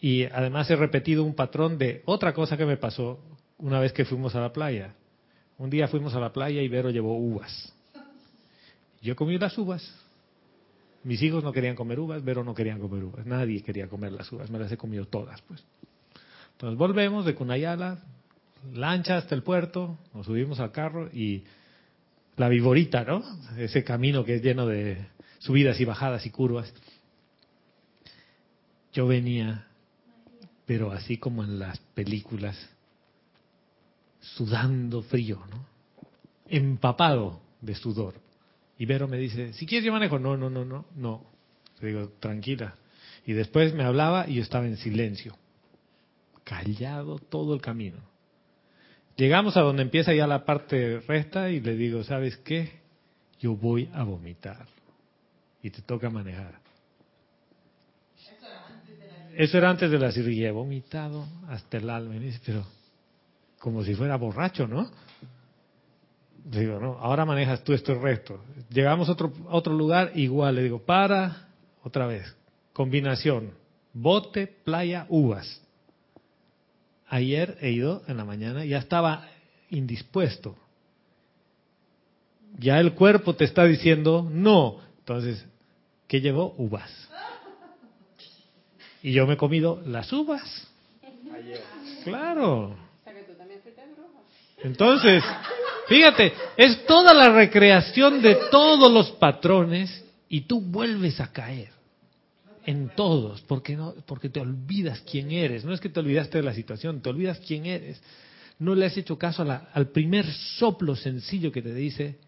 Y además he repetido un patrón de otra cosa que me pasó una vez que fuimos a la playa. Un día fuimos a la playa y Vero llevó uvas. Yo comí las uvas. Mis hijos no querían comer uvas, Vero no querían comer uvas. Nadie quería comer las uvas, me las he comido todas, pues. Entonces volvemos de Cunayala, lancha hasta el puerto, nos subimos al carro y la viborita, ¿no? Ese camino que es lleno de subidas y bajadas y curvas. Yo venía, pero así como en las películas, sudando frío, ¿no? Empapado de sudor. Y Vero me dice, si quieres yo manejo. No, no, no, no, no. Le digo, tranquila. Y después me hablaba y yo estaba en silencio, callado todo el camino. Llegamos a donde empieza ya la parte recta y le digo, ¿sabes qué? Yo voy a vomitar. Y te toca manejar. Eso era antes de la cirugía. Vomitado hasta el alma. Y pero como si fuera borracho, ¿no? Digo, no, ahora manejas tú esto el resto. Llegamos a otro, a otro lugar, igual. Le digo, para, otra vez. Combinación. Bote, playa, uvas. Ayer he ido en la mañana, ya estaba indispuesto. Ya el cuerpo te está diciendo no. Entonces, ¿qué llevó? Uvas. Y yo me he comido las uvas. Claro. Entonces, fíjate, es toda la recreación de todos los patrones y tú vuelves a caer en todos, porque no, porque te olvidas quién eres. No es que te olvidaste de la situación, te olvidas quién eres. No le has hecho caso al primer soplo sencillo que te dice,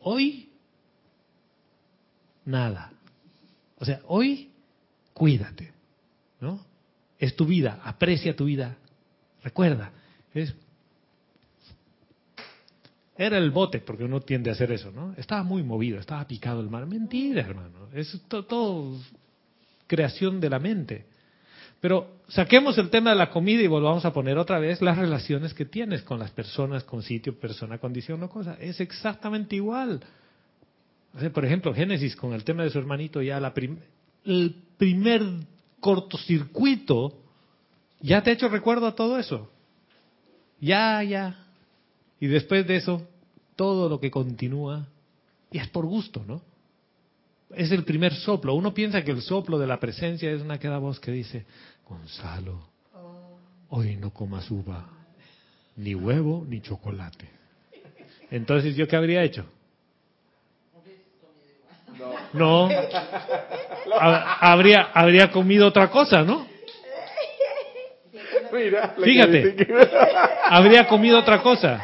hoy nada. O sea, hoy cuídate, ¿no? Es tu vida, aprecia tu vida. Recuerda, es era el bote, porque uno tiende a hacer eso, ¿no? Estaba muy movido, estaba picado el mar. Mentira, hermano. Es to- todo creación de la mente. Pero saquemos el tema de la comida y volvamos a poner otra vez las relaciones que tienes con las personas, con sitio, persona, condición o cosa. Es exactamente igual. Por ejemplo, Génesis con el tema de su hermanito, ya la el primer cortocircuito ya te ha hecho recuerdo a todo eso. Ya, ya. Y después de eso, todo lo que continúa, y es por gusto, ¿no? Es el primer soplo. Uno piensa que el soplo de la presencia es una queda voz que dice, Gonzalo, hoy no comas uva, ni huevo, ni chocolate. Entonces, ¿yo qué habría hecho? No. Ha- Habría, habría comido otra cosa, ¿no? Mira, Fíjate. Habría comido otra cosa.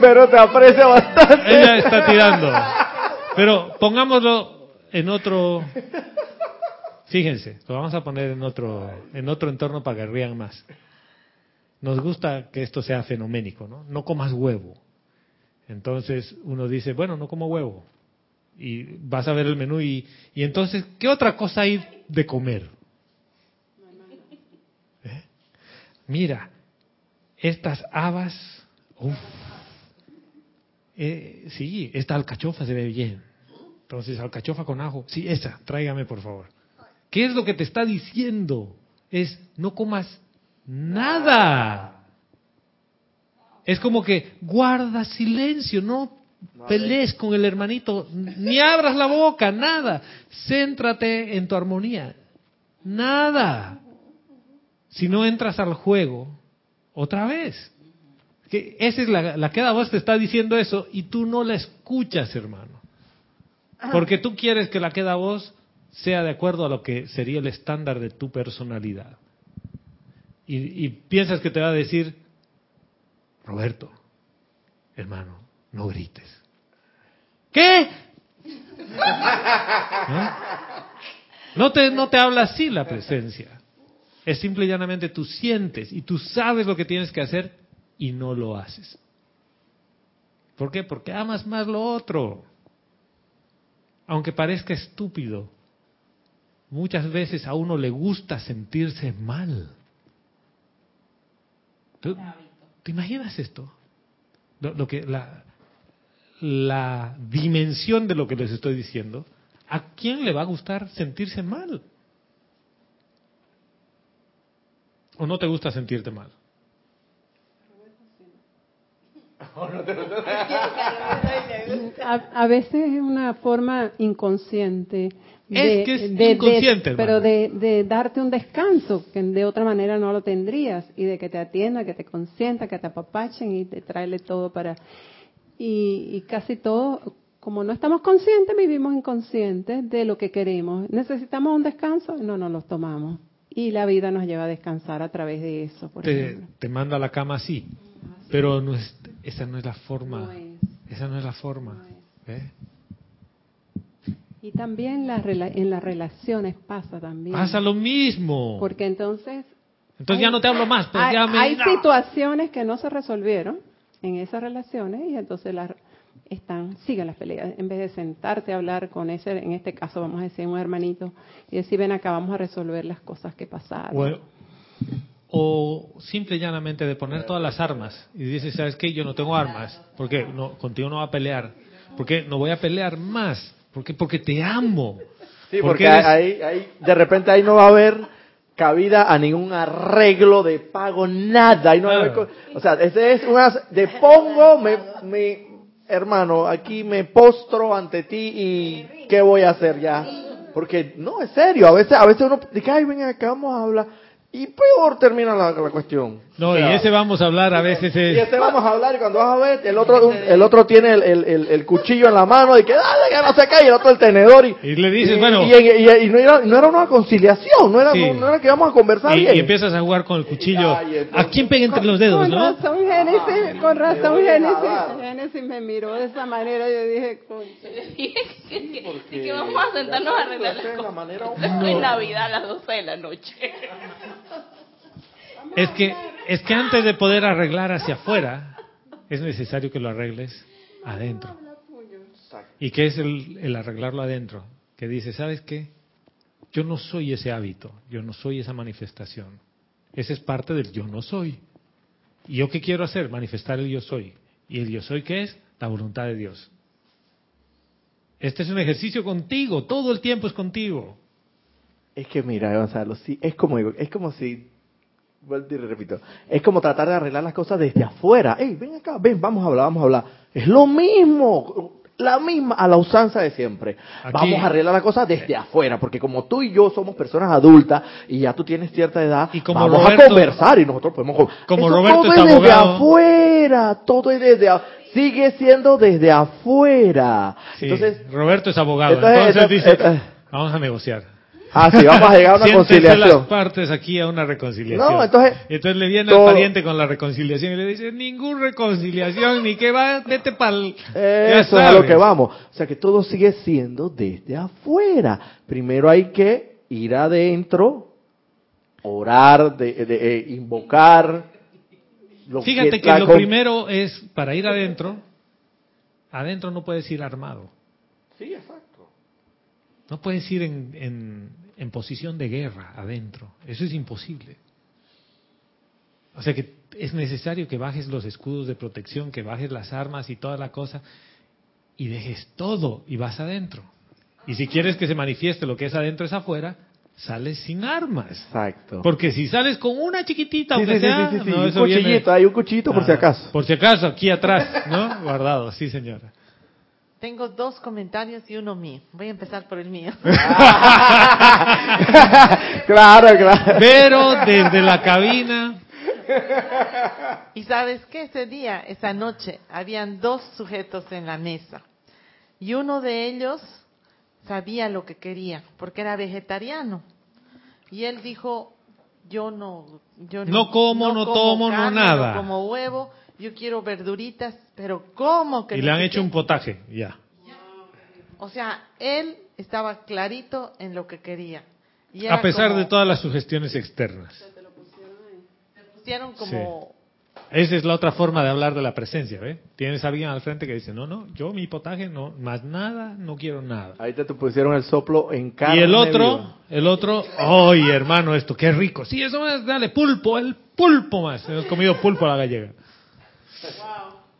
Pero te aprecia bastante. ella está tirando. Pero pongámoslo en otro. Fíjense, lo vamos a poner en otro, en otro entorno para que rían más. Nos gusta que esto sea fenoménico, ¿no? No comas huevo. Entonces uno dice, bueno, no como huevo. Y vas a ver el menú y, y entonces, ¿qué otra cosa hay de comer? ¿Eh? Mira, estas habas Uf. Eh, sí, esta alcachofa se ve bien. Entonces, alcachofa con ajo. Sí, esa, tráigame por favor. ¿Qué es lo que te está diciendo? Es, no comas nada. Es como que guarda silencio, no pelees con el hermanito, ni abras la boca, nada. Céntrate en tu armonía. Nada. Si no entras al juego, otra vez. Que esa es la, la que voz te está diciendo eso y tú no la escuchas, hermano. Porque tú quieres que la queda voz sea de acuerdo a lo que sería el estándar de tu personalidad. Y, y piensas que te va a decir, Roberto, hermano, no grites. ¿Qué? ¿No? No te, no te habla así la presencia. Es simple y llanamente tú sientes y tú sabes lo que tienes que hacer y no lo haces. ¿Por qué? Porque amas más lo otro. Aunque parezca estúpido, muchas veces a uno le gusta sentirse mal. ¿Tú, ¿Te imaginas esto? Lo, lo que la, la dimensión de lo que les estoy diciendo. ¿A quién le va a gustar sentirse mal? ¿O no te gusta sentirte mal? A, a veces es una forma inconsciente. Es que es inconsciente, pero de, de darte un descanso que de otra manera no lo tendrías y de que te atienda, que te consienta, que te apapachen y te traerle todo para y, y casi todo como no estamos conscientes vivimos inconscientes de lo que queremos. Necesitamos un descanso, no nos los tomamos y la vida nos lleva a descansar a través de eso. Por Te, te manda a la cama así, pero no es, esa no es la forma. No es. Esa no es la forma. No es. ¿eh? Y también rela- en las relaciones pasa también. Pasa lo mismo. Porque entonces Entonces ya no te hablo más. Pues hay, ya me- hay no. situaciones que no se resolvieron en esas relaciones y entonces las están siguen las peleas en vez de sentarte a hablar con ese en este caso vamos a decir un hermanito y decir ven acá vamos a resolver las cosas que pasaron O, o simple y llanamente de poner todas las armas y dices, ¿sabes qué? Yo no tengo armas. ¿Por qué? No, contigo no va a pelear. ¿Por qué? No voy a pelear más. ¿Por qué? Porque te amo. Sí, Porque porque eres- ahí, ahí, de repente ahí no va a haber cabida a ningún arreglo de pago, nada. Ahí no va a haber Claro. co- o sea, ese es una de pongo, me, me, hermano, aquí me postro ante ti y ¿qué voy a hacer ya? Porque no, es serio, a veces, a veces uno dice, ay, ven acá, vamos a hablar. Y peor termina la, la cuestión. No, O y sea, ese vamos a hablar a veces y es... este vamos a hablar y cuando vas a ver, el otro, un- el otro tiene el, el, el- el cuchillo en la mano y que dale, que no se cae, y el otro el tenedor y, Y le dices, y- bueno- y, y- y no, era, no era una conciliación, no era, Sí. no, no era que vamos a conversar Y, bien. y empiezas a jugar con el cuchillo. Ay, entonces- ¿A quién pega entre los dedos, con no? razón Génesis con razón Génesis. Génesis me miró de esa manera yo dije "Concha". y que vamos a sentarnos a arreglar las cosas. En Navidad a las 12 de la noche. Es que, es que antes de poder arreglar hacia afuera, es necesario que lo arregles adentro. ¿Y qué es el, el arreglarlo adentro? Que dice, ¿sabes qué? Yo no soy ese hábito, yo no soy esa manifestación. Ese es parte del yo no soy. ¿Y yo qué quiero hacer? Manifestar el yo soy. ¿Y el yo soy qué es? La voluntad de Dios. Este es un ejercicio contigo, todo el tiempo es contigo. Es que mira, Gonzalo, sí, es como es como si, vuelvo y repito, es como tratar de arreglar las cosas desde afuera. Ey, ven acá, ven, vamos a hablar, vamos a hablar. Es lo mismo, la misma, a la usanza de siempre. Aquí- vamos a arreglar las cosas desde afuera, porque como tú y yo somos personas adultas y ya tú tienes cierta edad, Y como vamos Roberto- a conversar y nosotros podemos... Como Eso Roberto todo es es desde abogado. afuera, todo es desde a- sigue siendo desde afuera. Sí, Entonces, Roberto es abogado, entonces, dice, esa- vamos a negociar. Ah, sí, vamos a llegar a una conciliación. las partes aquí a una reconciliación. No, entonces- entonces le viene todo- el pariente con la reconciliación y le dice, ningún reconciliación, ni que va, vete pa'l... Eso es a lo que vamos. O sea que todo sigue siendo desde afuera. Primero hay que ir adentro, orar, de, de- eh, invocar. Lo Fíjate que lo con- primero es, para ir adentro, adentro no puedes ir armado. Sí, exacto. No puedes ir en, en, en posición de guerra adentro. Eso es imposible. O sea que es necesario que bajes los escudos de protección, que bajes las armas y toda la cosa, y dejes todo y vas adentro. Y si quieres que se manifieste lo que es adentro es afuera, sales sin armas. Exacto. Porque si sales con una chiquitita, aunque sí, sí, sea, sí, no, un viene- cuchillito, hay un cuchillito por si Ah, acaso. Por si acaso, aquí atrás, ¿no? Guardado, sí, señora. Tengo dos comentarios y uno mío. Voy a empezar por el mío. claro, claro. Pero desde la cabina, Y sabes qué? Ese día, esa noche, habían dos sujetos en la mesa. Y uno de ellos sabía lo que quería, porque era vegetariano. Y él dijo, yo no... Yo No como, no tomo, no nada. No como huevo, yo quiero verduritas, pero ¿cómo que y le han hecho qué?". un potaje, ya. O sea, él estaba clarito en lo que quería. Y A pesar como- de todas las sugestiones externas. pusieron como... Esa es la otra forma de hablar de la presencia, ¿ve? Tienes a alguien al frente que dice, no, no, yo mi potaje no, más nada, no quiero nada. Ahí te pusieron el soplo en carne. Y el otro, viva. el otro, ¡ay, hermano, esto, qué rico! Sí, eso más, dale, pulpo, el pulpo más. Hemos comido pulpo a la gallega.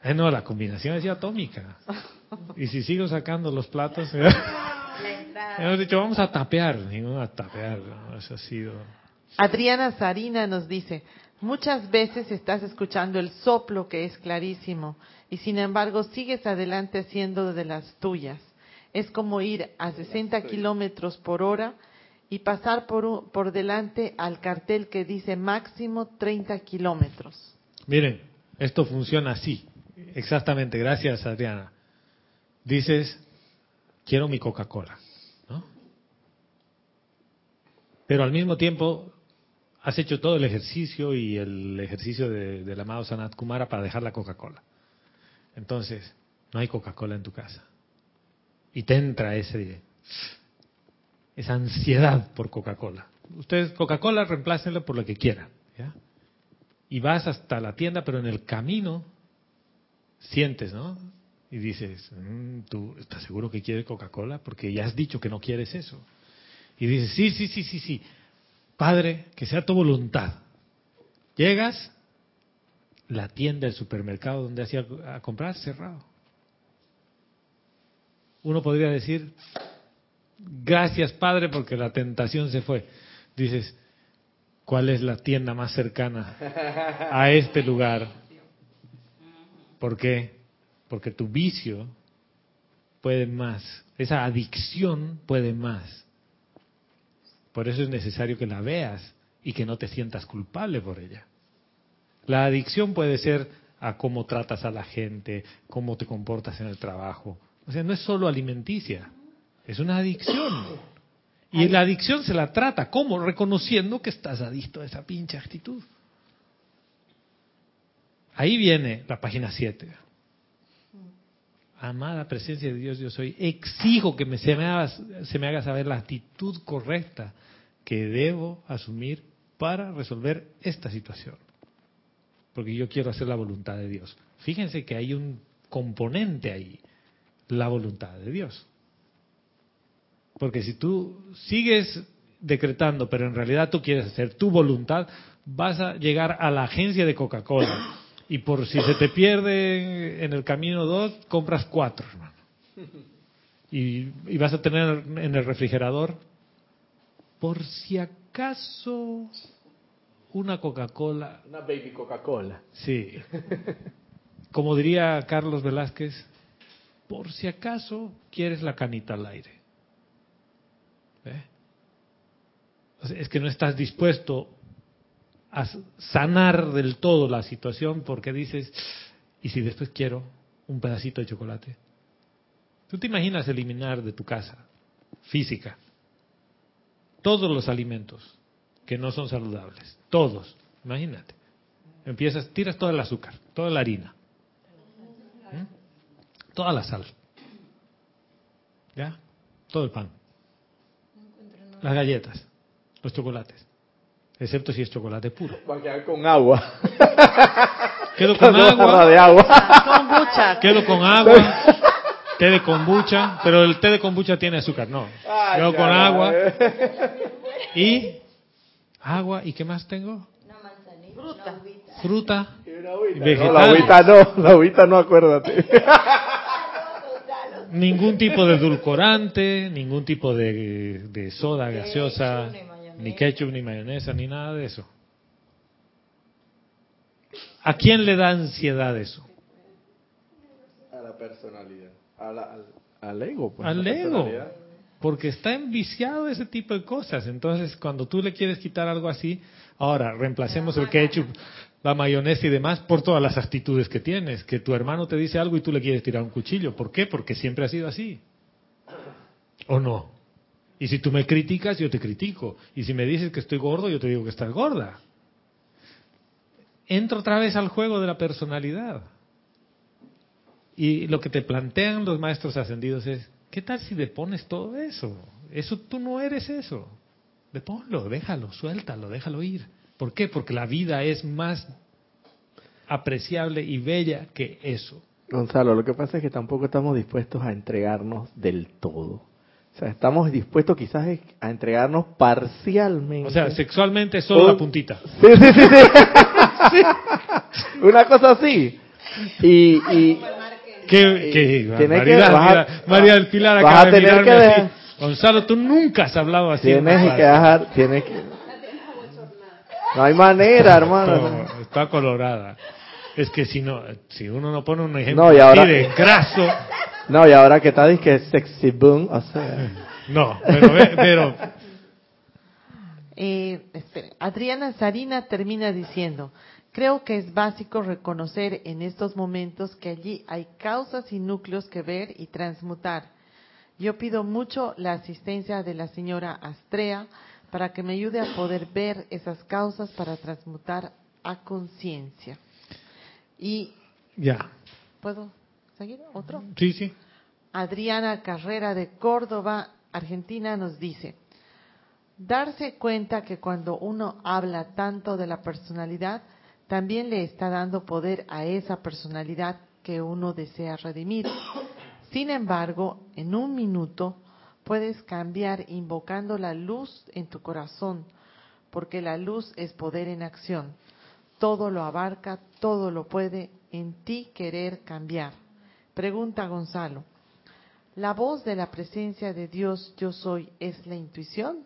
Eh, no, la combinación es ya atómica. Y si sigo sacando los platos, hemos dicho, vamos a tapear. A tapear, ¿no? eso ha sido... Adriana Sarina nos dice, muchas veces estás escuchando el soplo que es clarísimo y sin embargo sigues adelante haciendo de las tuyas. Es como ir a 60 kilómetros por hora y pasar por, un- por delante al cartel que dice máximo 30 kilómetros. Miren, esto funciona así. Exactamente, gracias Adriana. Dices, quiero mi Coca-Cola, ¿no? Pero al mismo tiempo has hecho todo el ejercicio y el ejercicio de- del amado Sanat Kumara para dejar la Coca-Cola. Entonces, no hay Coca-Cola en tu casa. Y te entra ese, esa ansiedad por Coca-Cola. Ustedes, Coca-Cola, reemplácenlo por lo que quieran. ¿ya? Y vas hasta la tienda, pero en el camino sientes, ¿no? Y dices, "Mm, ¿tú estás seguro que quieres Coca-Cola? Porque ya has dicho que no quieres eso. Y dices, sí, sí, sí, sí, sí. Padre, que sea tu voluntad. Llegas, la tienda, el supermercado donde hacía a comprar, cerrado. Uno podría decir, gracias Padre, porque la tentación se fue. Dices, ¿cuál es la tienda más cercana a este lugar? ¿Por qué? Porque tu vicio puede más, esa adicción puede más. Por eso es necesario que la veas y que no te sientas culpable por ella. La adicción puede ser a cómo tratas a la gente, cómo te comportas en el trabajo. O sea, no es solo alimenticia, es una adicción. Y la adicción se la trata, ¿cómo? Reconociendo que estás adicto a esa pinche actitud. Ahí viene la página 7. Amada presencia de Dios, yo soy. Exijo que me, se, me haga, se me haga saber la actitud correcta que debo asumir para resolver esta situación. Porque yo quiero hacer la voluntad de Dios. Fíjense que hay un componente ahí, la voluntad de Dios. Porque si tú sigues decretando, pero en realidad tú quieres hacer tu voluntad, vas a llegar a la agencia de Coca-Cola. Y por si se te pierde en el camino dos, compras cuatro, hermano. Y, y vas a tener en el refrigerador, por si acaso, una Coca-Cola. Una baby Coca-Cola. Sí. Como diría Carlos Velázquez, por si acaso quieres la canita al aire. Sea, es que no estás dispuesto a sanar del todo la situación porque dices, ¿y si después quiero un pedacito de chocolate? ¿Tú te imaginas eliminar de tu casa, física, todos los alimentos que no son saludables? Todos, imagínate. Empiezas, tiras todo el azúcar, toda la harina, ¿eh? toda la sal, ¿ya? Todo el pan, las galletas, los chocolates, excepto si es chocolate puro. Va a quedar con agua. Quedo con Una agua, de agua. Quedo con agua, té de kombucha, pero el té de kombucha tiene azúcar, no. Ay, Quedo ya, con agua eh. y agua, ¿y qué más tengo? Fruta. fruta, No, vegetales. la agüita no, la agüita no, acuérdate. Ningún tipo de edulcorante, ningún tipo de, de soda gaseosa, ni ketchup, ni mayonesa, ni nada de eso. ¿A quién le da ansiedad eso? A la personalidad. A la- al, al ego, pues. Al la ego. Porque está enviciado ese tipo de cosas. Entonces, cuando tú le quieres quitar algo así, ahora reemplacemos el ketchup, la mayonesa y demás por todas las actitudes que tienes. Que tu hermano te dice algo y tú le quieres tirar un cuchillo. ¿Por qué? Porque siempre ha sido así. ¿O no? Y si tú me criticas, yo te critico. Y si me dices que estoy gordo, yo te digo que estás gorda. Entra otra vez al juego de la personalidad. Y lo que te plantean los maestros ascendidos es, ¿qué tal si depones todo eso? Eso tú no eres eso. Deponlo, déjalo, suéltalo, déjalo ir. ¿Por qué? Porque la vida es más apreciable y bella que eso. Gonzalo, lo que pasa es que tampoco estamos dispuestos a entregarnos del todo. O sea, estamos dispuestos quizás a entregarnos parcialmente. O sea, sexualmente solo Oh. la puntita. Sí, sí, sí, sí. Una cosa así. Y, y Qué, barbaridad, que- María del Pilar acaba de mirarme que así. Gonzalo, tú nunca has hablado así. en tienes que dejar, tienes que... No hay manera, hermano. No, está colorada. Es que si no, si uno no pone un ejemplo No, y ahora- así de graso, No, y ahora que está que es sexy boom, o sea, no, pero, ve- pero Eh, espere, Adriana Sarina termina diciendo, creo que es básico reconocer en estos momentos que allí hay causas y núcleos que ver y transmutar. Yo pido mucho la asistencia de la señora Astrea para que me ayude a poder ver esas causas para transmutar a conciencia. Y, ya, ¿puedo seguir? ¿Otro? sí, sí. Adriana Carrera de Córdoba, Argentina, nos dice, darse cuenta que cuando uno habla tanto de la personalidad, también le está dando poder a esa personalidad que uno desea redimir. Sin embargo, en un minuto puedes cambiar invocando la luz en tu corazón, porque la luz es poder en acción. Todo lo abarca, todo lo puede en ti querer cambiar. Pregunta Gonzalo, ¿la voz de la presencia de Dios yo soy es la intuición?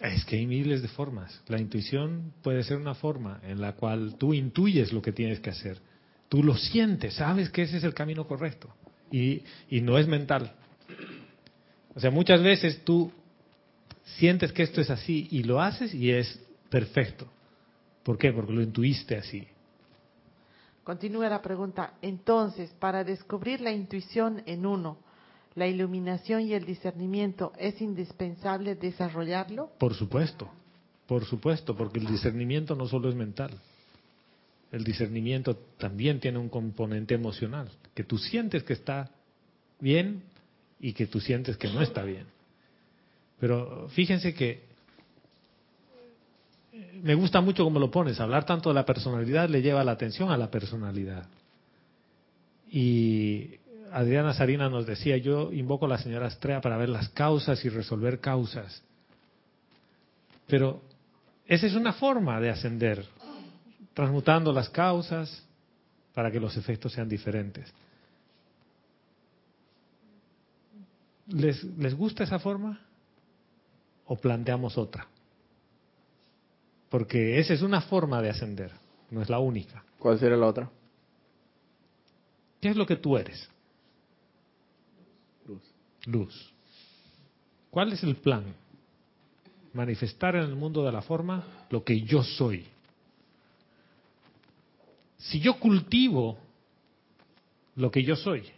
Es que hay miles de formas. La intuición puede ser una forma en la cual tú intuyes lo que tienes que hacer. Tú lo sientes, sabes que ese es el camino correcto. Y, y no es mental. O sea, muchas veces tú sientes que esto es así y lo haces y es perfecto. ¿Por qué? Porque lo intuiste así. Continúa la pregunta. Entonces, para descubrir la intuición en uno, la iluminación y el discernimiento, ¿es indispensable desarrollarlo? Por supuesto, por supuesto, porque el discernimiento no solo es mental. El discernimiento también tiene un componente emocional, que tú sientes que está bien y que tú sientes que no está bien. Pero fíjense que eh, me gusta mucho cómo lo pones, hablar tanto de la personalidad le lleva la atención a la personalidad. Y Adriana Sarina nos decía, yo invoco a la señora Astrea para ver las causas y resolver causas. Pero esa es una forma de ascender, transmutando las causas para que los efectos sean diferentes. ¿Les, les gusta esa forma? ¿O planteamos otra? Porque esa es una forma de ascender, no es la única. ¿cuál sería la otra? ¿Qué es lo que tú eres? Luz. Luz. ¿Cuál es el plan? Manifestar en el mundo de la forma lo que yo soy. Si yo cultivo lo que yo soy,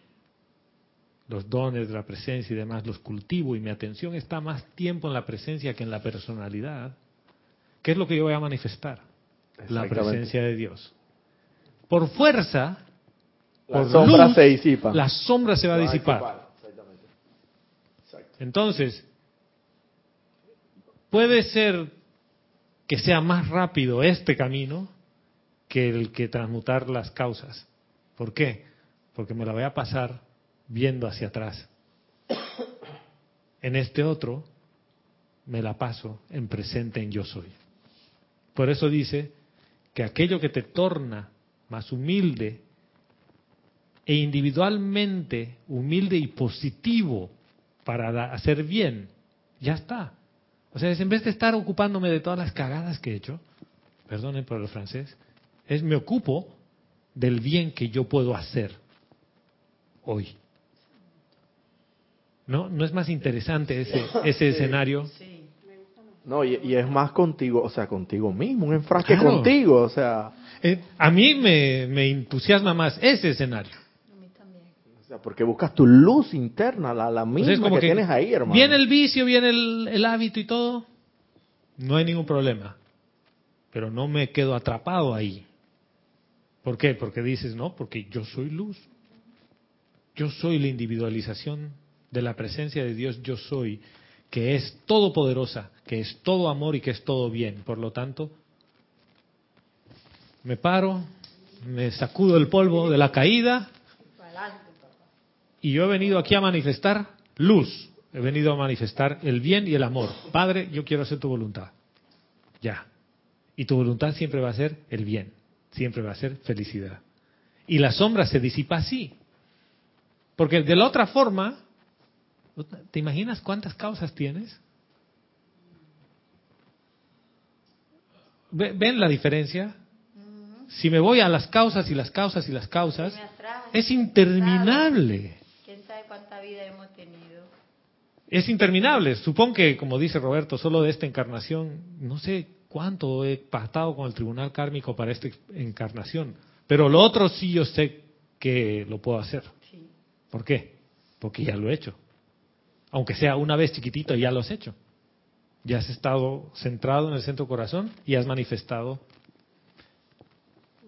los dones de la presencia y demás, los cultivo y mi atención está más tiempo en la presencia que en la personalidad, ¿qué es lo que yo voy a manifestar? La presencia de Dios. Por fuerza, La por sombra luz, se disipa. la sombra se va a disipar. Exactamente. Exacto. Entonces, puede ser que sea más rápido este camino que el que transmutar las causas. ¿Por qué? Porque me la voy a pasar viendo hacia atrás. En este otro, me la paso en presente en yo soy. Por eso dice que aquello que te torna más humilde e individualmente humilde y positivo para hacer bien, ya está. O sea, es en vez de estar ocupándome de todas las cagadas que he hecho, perdonen por el francés, es me ocupo del bien que yo puedo hacer hoy. ¿No? ¿No es más interesante ese, ese escenario? No, y, y es más contigo, o sea, contigo mismo, un enfrasque Claro. contigo, o sea, Eh, a mí me, me entusiasma más ese escenario. o sea, porque buscas tu luz interna, la, la O misma sea, es como que, que tienes ahí, hermano. Viene el vicio, viene el, el hábito y todo, no hay ningún problema. Pero no me quedo atrapado ahí. ¿Por qué? Porque dices, no, porque yo soy luz. Yo soy la individualización de la presencia de Dios, yo soy, que es todopoderosa, que es todo amor y que es todo bien. Por lo tanto, me paro, me sacudo el polvo de la caída y yo he venido aquí a manifestar luz. He venido a manifestar el bien y el amor. Padre, yo quiero hacer tu voluntad. Ya. Y tu voluntad siempre va a ser el bien. Siempre va a ser felicidad. Y la sombra se disipa así. Porque de la otra forma, ¿te imaginas cuántas causas tienes? Ve- ¿Ven la diferencia? Si me voy a las causas y las causas y las causas, es interminable. ¿Quién sabe cuánta vida hemos tenido? Es interminable. Supongo que, como dice Roberto, solo de esta encarnación, no sé cuánto he pactado con el tribunal kármico para esta encarnación. Pero lo otro sí yo sé que lo puedo hacer. ¿Por qué? Porque ya lo he hecho. Aunque sea una vez chiquitito, ya lo has hecho. Ya has estado centrado en el centro corazón y has manifestado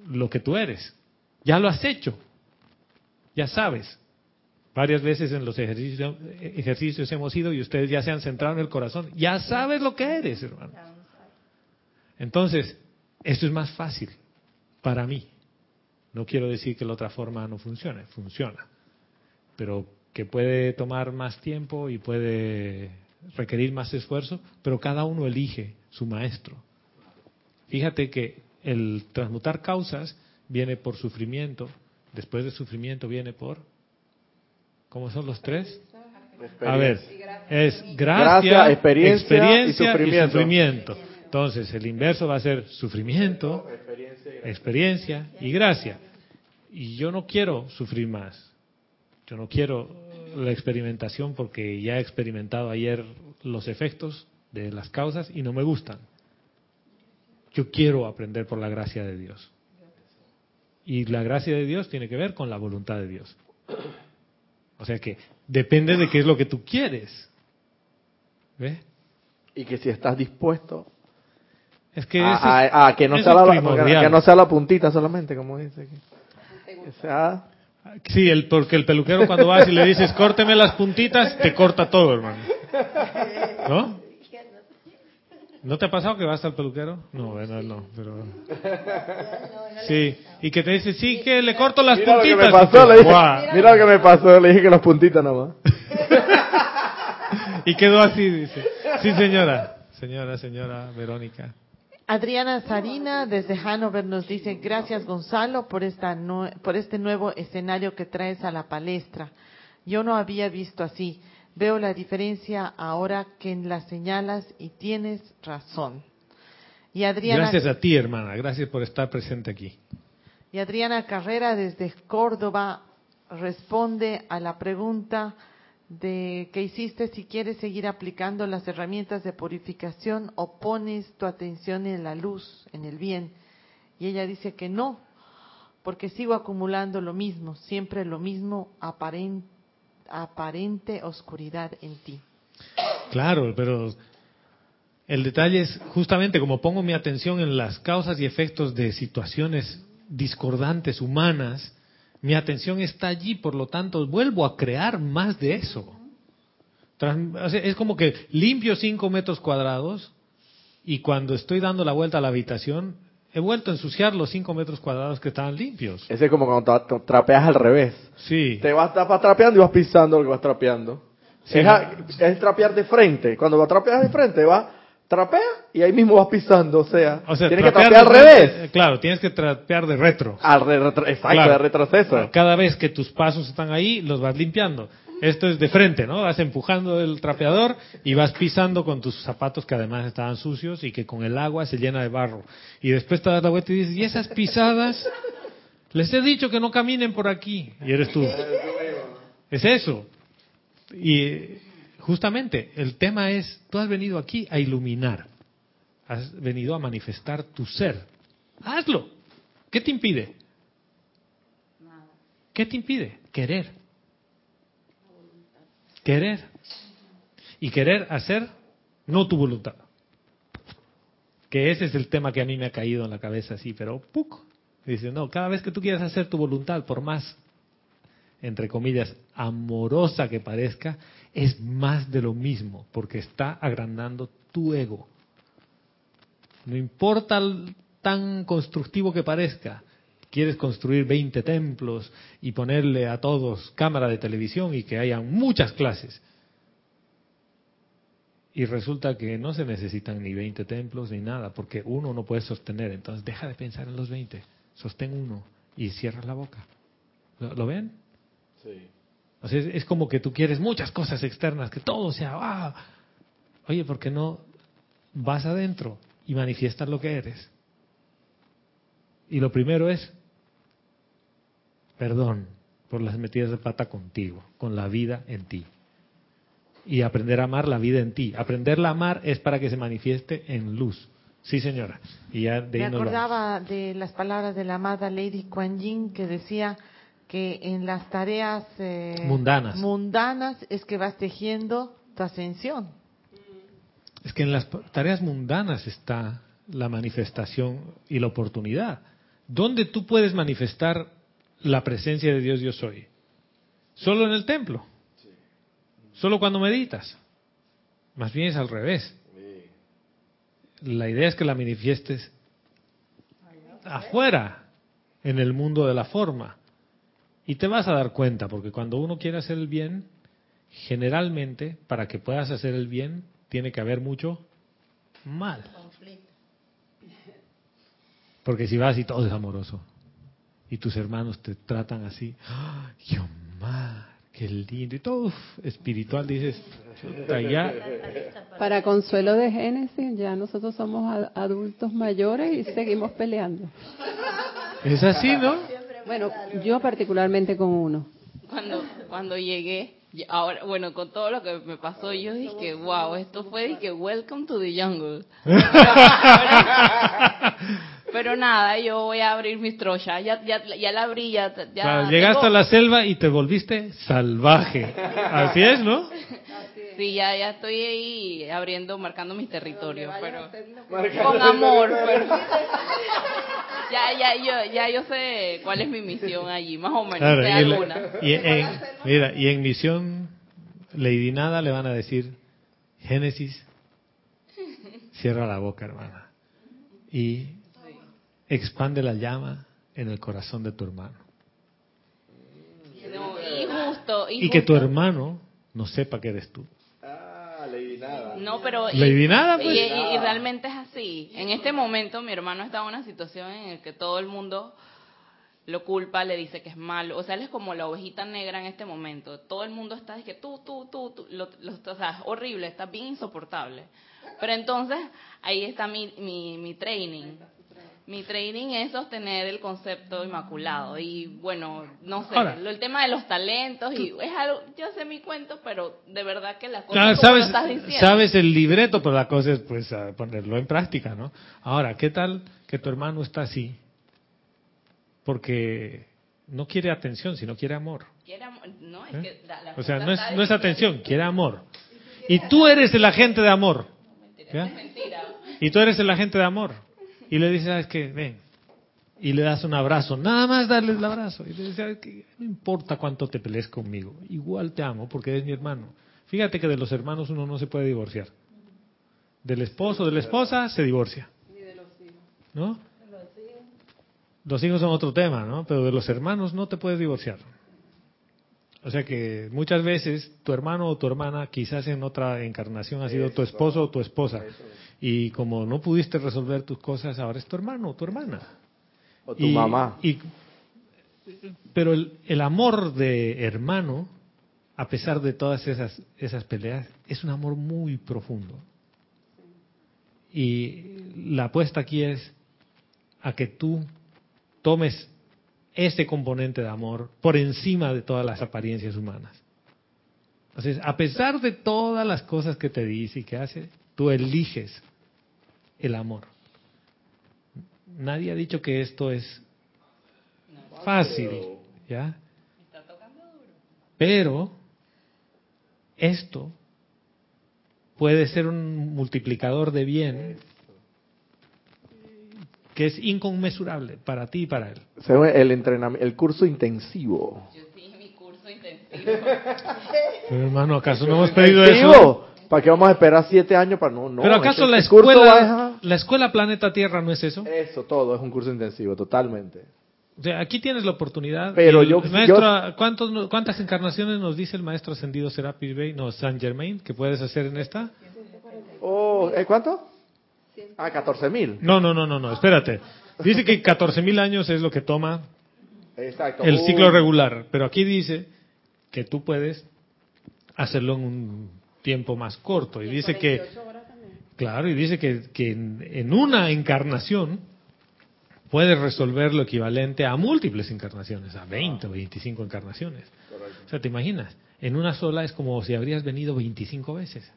lo que tú eres. Ya lo has hecho. Ya sabes. Varias veces en los ejercicios, ejercicios hemos ido y ustedes ya se han centrado en el corazón. Ya sabes lo que eres, hermano. Entonces, esto es más fácil para mí. No quiero decir que la otra forma no funcione, funciona. Pero que puede tomar más tiempo y puede requerir más esfuerzo, pero cada uno elige su maestro. Fíjate que el transmutar causas viene por sufrimiento, después de sufrimiento viene por... ¿Cómo son los tres? A ver, es gracia, Gracia, experiencia experiencia y sufrimiento. sufrimiento. Entonces, el inverso va a ser sufrimiento, experiencia y gracia. Y yo no quiero sufrir más. Yo no quiero la experimentación porque ya he experimentado ayer los efectos de las causas y no me gustan. Yo quiero aprender por la gracia de Dios. Y la gracia de Dios tiene que ver con la voluntad de Dios. O sea que depende de qué es lo que tú quieres. ¿Ves? Y que si estás dispuesto Es que a, a- a que, no sea la, que no sea la puntita solamente, como dice aquí. Que sea- Sí, el, porque el peluquero cuando vas y le dices, córteme las puntitas, te corta todo, hermano. ¿No? ¿No te ha pasado que vas al peluquero? No, bueno, no, pero... Sí, y que te dice, sí, que le corto las Mira lo que puntitas. me pasó, le dije, mira lo que me pasó, le dije que las puntitas nomás. Y quedó así, dice. Sí, señora. Señora, señora Verónica. Adriana Sarina desde Hanover nos dice, gracias Gonzalo por, esta nue- por este nuevo escenario que traes a la palestra. Yo no había visto así. Veo la diferencia ahora que las señalas y tienes razón. Y Adriana, Gracias a ti, hermana. Gracias por estar presente aquí. y Adriana Carrera desde Córdoba responde a la pregunta de que hiciste si quieres seguir aplicando las herramientas de purificación o pones tu atención en la luz, en el bien. Y ella dice que no, porque sigo acumulando lo mismo, siempre lo mismo, aparente, aparente oscuridad en ti. Claro, pero el detalle es justamente como pongo mi atención en las causas y efectos de situaciones discordantes humanas, mi atención está allí, por lo tanto vuelvo a crear más de eso. Es como que limpio cinco metros cuadrados y cuando estoy dando la vuelta a la habitación he vuelto a ensuciar los cinco metros cuadrados que estaban limpios. Ese es como cuando tra- trapeas al revés. Sí, Te vas, vas trapeando y vas pisando lo que vas trapeando. Sí. Es, a- es trapear de frente. Cuando vas trapeas de frente, vas, trapea y ahí mismo vas pisando, o sea, O sea, tienes que trapear al revés. Claro, tienes que trapear de retro. Al re- retro- exacto, Claro. de retroceso. Cada vez que tus pasos están ahí, los vas limpiando. Esto es de frente, ¿no? Vas empujando el trapeador y vas pisando con tus zapatos que además estaban sucios y que con el agua se llena de barro. Y después te das la vuelta y dices, ¿y esas pisadas? Les he dicho que no caminen por aquí. Y eres tú. Es eso. Y justamente el tema es, tú has venido aquí a iluminar. Has venido a manifestar tu ser. Hazlo. ¿Qué te impide? ¿Qué te impide? Querer. Querer. Y querer hacer no tu voluntad. Que ese es el tema que a mí me ha caído en la cabeza así, pero ¡puc! Dice, no, cada vez que tú quieras hacer tu voluntad, por más, entre comillas, amorosa que parezca, es más de lo mismo, porque está agrandando tu ego. No importa tan constructivo que parezca, quieres construir 20 templos y ponerle a todos cámara de televisión y que haya muchas clases. Y resulta que no se necesitan ni 20 templos ni nada, porque uno no puede sostener. Entonces deja de pensar en los 20, sostén uno y cierras la boca. ¿Lo, lo ven? Sí. O sea, es, como que tú quieres muchas cosas externas, que todo sea, ¡ah! Oye, ¿por qué no vas adentro y manifiestas lo que eres? Y lo primero es perdón por las metidas de pata contigo, con la vida en ti. Y aprender a amar la vida en ti. Aprender a amar es para que se manifieste en luz. Sí, señora. Y ya de Me acordaba de las palabras de la amada Lady Kuan Yin que decía que en las tareas eh, Mundanas. mundanas es que vas tejiendo tu ascensión. Es que en las tareas mundanas está la manifestación y la oportunidad. ¿Dónde tú puedes manifestar la presencia de Dios yo soy? Solo en el templo. Solo cuando meditas. Más bien es al revés. La idea es que la manifiestes afuera, en el mundo de la forma. Y te vas a dar cuenta, porque cuando uno quiere hacer el bien, generalmente, para que puedas hacer el bien, tiene que haber mucho mal. Porque si vas y todo es amoroso, y tus hermanos te tratan así, ¡ah! ¡ay, Omar, qué lindo! Y todo uf, espiritual, dices, chuta, ya. Para consuelo de Génesis, ya nosotros somos adultos mayores y seguimos peleando. Es así, ¿no? Bueno, yo particularmente con uno. Cuando, cuando llegué, ahora, bueno, con todo lo que me pasó, yo dije, wow, esto fue, dije, welcome to the jungle. Pero nada, yo voy a abrir mis trochas, ya, ya, ya la abrí, ya, ya Claro, llegaste tengo- a la selva y te volviste salvaje. Así es, ¿no? Sí, ya, ya estoy ahí abriendo, marcando mis territorios, pero con amor, pero ya, ya, yo, ya yo sé cuál es mi misión allí, más o menos, Claro, y, en- alguna. y en, mira, y en misión Lady Nada le van a decir, Génesis, cierra la boca, hermana, y expande la llama en el corazón de tu hermano. No, y justo, y, Y que tu hermano no sepa que eres tú. Nada. No, pero... y- pues. y- y realmente es así. En este momento mi hermano está en una situación en la que todo el mundo lo culpa, le dice que es malo. O sea, él es como la ovejita negra en este momento. Todo el mundo está, es que tú, tú, tú, tú. Lo, lo- o sea, es horrible, está bien insoportable. Pero entonces, ahí está mi, mi, mi training. Mi training es sostener el concepto inmaculado. Y bueno, no sé, Ahora. lo- el tema de los talentos. y es algo, Yo sé mi cuento, pero de verdad que las cosas Claro, como lo sabes, estás diciendo. sabes el libreto, pero la cosa es pues ponerlo en práctica, ¿no? Ahora, ¿qué tal que tu hermano está así? Porque no quiere atención, sino quiere amor. Quiere amor- no, es ¿eh? que la- la O sea, cosa no es, no es atención, quiere amor. Y tú eres el agente de amor. Es mentira. Y tú eres el agente de amor. Y le dices, ¿sabes qué? Ven. Y le das un abrazo. Nada más darle el abrazo. Y le dices, ¿sabes qué? No importa cuánto te pelees conmigo. Igual te amo porque eres mi hermano. Fíjate que de los hermanos uno no se puede divorciar. Del esposo, de la esposa, se divorcia. ¿No? Los hijos son otro tema, ¿no? Pero de los hermanos no te puedes divorciar. O sea que muchas veces tu hermano o tu hermana, quizás en otra encarnación ha sido tu esposo o tu esposa. Y como no pudiste resolver tus cosas, ahora es tu hermano o tu hermana. O tu Y- mamá. y- pero el, el amor de hermano, a pesar de todas esas, esas peleas, es un amor muy profundo. Y la apuesta aquí es a que tú tomes ese componente de amor por encima de todas las apariencias humanas. Entonces, a pesar de todas las cosas que te dice y que hace, tú eliges el amor. Nadie ha dicho que esto es fácil, ¿ya? Pero esto puede ser un multiplicador de bien que es inconmensurable para ti y para él. El entrenamiento, el curso intensivo. Yo sí, mi curso intensivo. Pero hermano, ¿acaso no hemos pedido eso? ¿Para qué vamos a esperar siete años para no? no Pero ¿acaso este- la este curso escuela, la escuela Planeta Tierra no es eso? Eso, todo es un curso intensivo, totalmente. O sea, aquí tienes la oportunidad. Pero el yo- maestro, ¿cuántos, ¿Cuántas encarnaciones nos dice el maestro ascendido Serapis Bey, no, San Germain, que puedes hacer en esta? Oh, ¿eh, ¿Cuánto? Ah, 14 mil. No, no, no, no, no, espérate. Dice que 14.000 años es lo que toma Exacto. el Uh, ciclo regular, pero aquí dice que tú puedes hacerlo en un tiempo más corto. Y dice que, claro, y dice que, que en, en una encarnación puedes resolver lo equivalente a múltiples encarnaciones, a 20 o 25 encarnaciones. O sea, ¿te imaginas? En una sola es como si habrías venido 25 veces.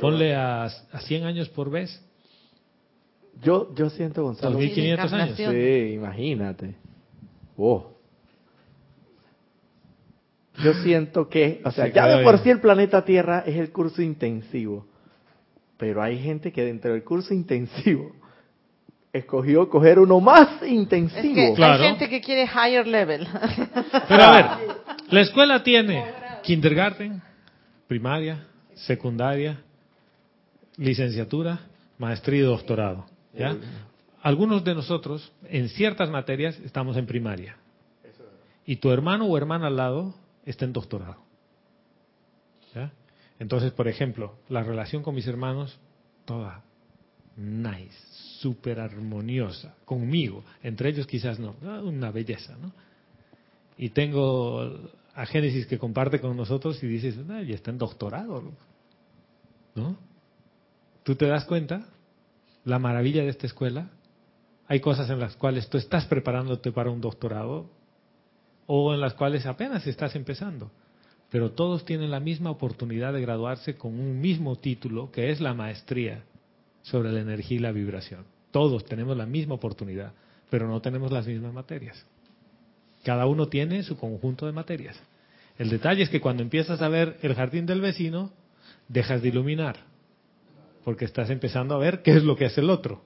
Ponle a, a 100 años por vez, Yo, yo siento, Gonzalo. 2500 años. Sí, imagínate. Oh. Yo siento que, o sea, Sí, ya de por ya. sí el planeta Tierra es el curso intensivo. Pero hay gente que dentro del curso intensivo escogió coger uno más Es intensivo. que Claro. hay gente que quiere higher level. Pero a ver, la escuela tiene kindergarten, primaria, secundaria, licenciatura, maestría y doctorado. ¿ya? Algunos de nosotros, en ciertas materias, estamos en primaria. Y tu hermano o hermana al lado está en doctorado. ¿ya? Entonces, por ejemplo, la relación con mis hermanos, toda nice, súper armoniosa, conmigo. Entre ellos quizás no, ah, una belleza, ¿no? Y tengo a Génesis que comparte con nosotros y dices, "Ah, ya está en doctorado, ¿no? ¿Tú te das cuenta? La maravilla de esta escuela. Hay cosas en las cuales tú estás preparándote para un doctorado o en las cuales apenas estás empezando. Pero todos tienen la misma oportunidad de graduarse con un mismo título, que es la maestría sobre la energía y la vibración. Todos tenemos la misma oportunidad, pero no tenemos las mismas materias. Cada uno tiene su conjunto de materias. El detalle es que cuando empiezas a ver el jardín del vecino, dejas de iluminar, porque estás empezando a ver qué es lo que hace el otro.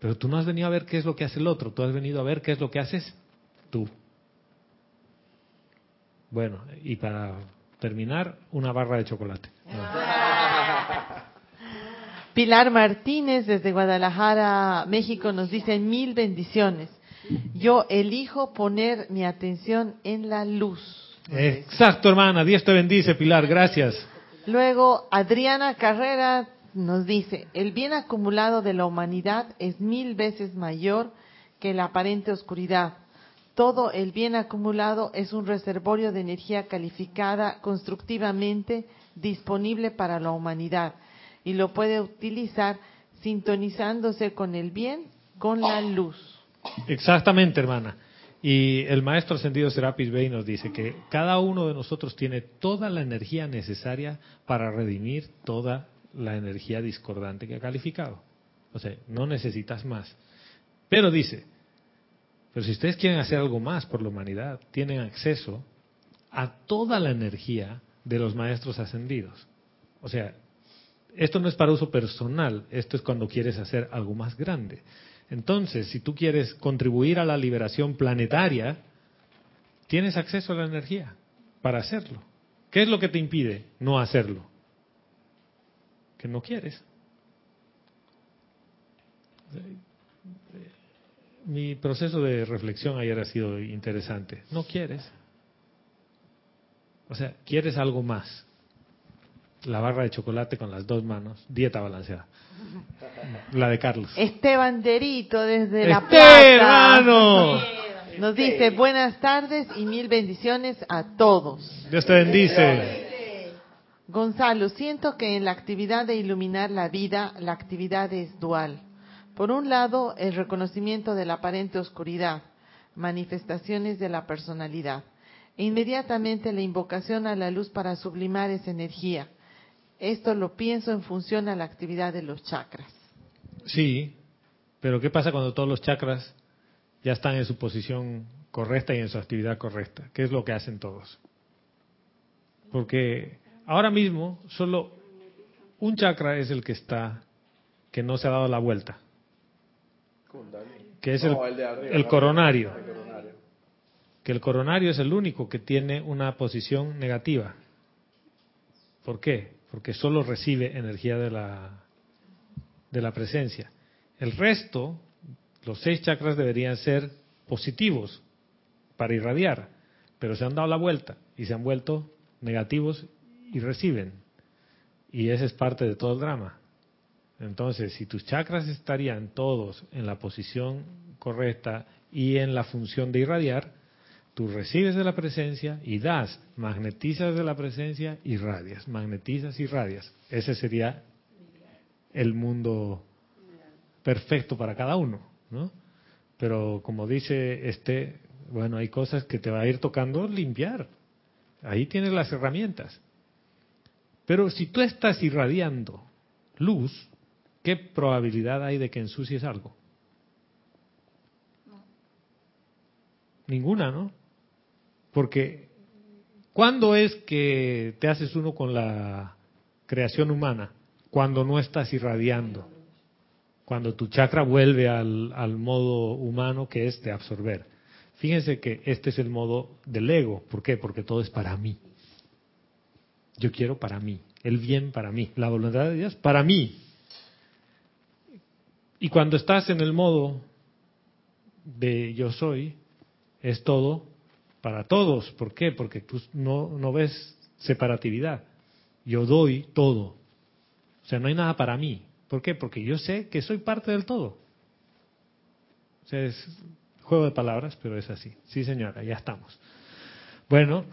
Pero tú no has venido a ver qué es lo que hace el otro, tú has venido a ver qué es lo que haces tú. Bueno, y para terminar, una barra de chocolate. Pilar Martínez desde Guadalajara, México, nos dice mil bendiciones. Yo elijo poner mi atención en la luz. Exacto, hermana. Dios te bendice, Pilar. Gracias. Luego, Adriana Carrera nos dice, el bien acumulado de la humanidad es mil veces mayor que la aparente oscuridad. Todo el bien acumulado es un reservorio de energía calificada constructivamente disponible para la humanidad y lo puede utilizar sintonizándose con el bien, con la luz. Exactamente, hermana. Y el maestro ascendido Serapis Bey nos dice que cada uno de nosotros tiene toda la energía necesaria para redimir toda la energía discordante que ha calificado. O sea, no necesitas más. Pero dice, pero si ustedes quieren hacer algo más por la humanidad, tienen acceso a toda la energía de los maestros ascendidos. O sea, esto no es para uso personal, esto es cuando quieres hacer algo más grande. Entonces, si tú quieres contribuir a la liberación planetaria, tienes acceso a la energía para hacerlo. ¿Qué es lo que te impide no hacerlo? Que no quieres. Mi proceso de reflexión ayer ha sido interesante. No quieres. O sea, quieres algo más. La barra de chocolate con las dos manos, dieta balanceada. La de Carlos. Esteban Derito desde La Plata. Nos dice buenas tardes y mil bendiciones a todos. Dios te bendice. Gonzalo, siento que en la actividad de iluminar la vida, la actividad es dual. Por un lado, el reconocimiento de la aparente oscuridad, manifestaciones de la personalidad, e inmediatamente la invocación a la luz para sublimar esa energía. Esto lo pienso en función a la actividad de los chakras. Sí, pero ¿qué pasa cuando todos los chakras ya están en su posición correcta y en su actividad correcta? ¿Qué es lo que hacen todos? Porque ahora mismo solo un chakra es el que está, que no se ha dado la vuelta, que es el, No, el de arriba, el ¿no? coronario. El coronario. Que el coronario es el único que tiene una posición negativa. ¿Por qué? Porque solo recibe energía de la, de la presencia. El resto, los seis chakras deberían ser positivos para irradiar, pero se han dado la vuelta y se han vuelto negativos y reciben. Y ese es parte de todo el drama. Entonces, si tus chakras estarían todos en la posición correcta y en la función de irradiar, tú recibes de la presencia y das, magnetizas de la presencia y radias, magnetizas y radias. Ese sería el mundo perfecto para cada uno, ¿no? Pero como dice este, bueno, hay cosas que te va a ir tocando limpiar. Ahí tienes las herramientas. Pero si tú estás irradiando luz, ¿qué probabilidad hay de que ensucies algo? Ninguna, ¿no? Porque ¿cuándo es que te haces uno con la creación humana? Cuando no estás irradiando. Cuando tu chakra vuelve al, al modo humano que es de absorber. Fíjense que este es el modo del ego. ¿Por qué? Porque todo es para mí. Yo quiero para mí, el bien para mí, la voluntad de Dios para mí. Y cuando estás en el modo de yo soy, es todo para todos. ¿Por qué? Porque tú no, no ves separatividad. Yo doy todo. O sea, no hay nada para mí. ¿Por qué? Porque yo sé que soy parte del todo. O sea, es juego de palabras, pero es así. Sí, señora, ya estamos. Bueno,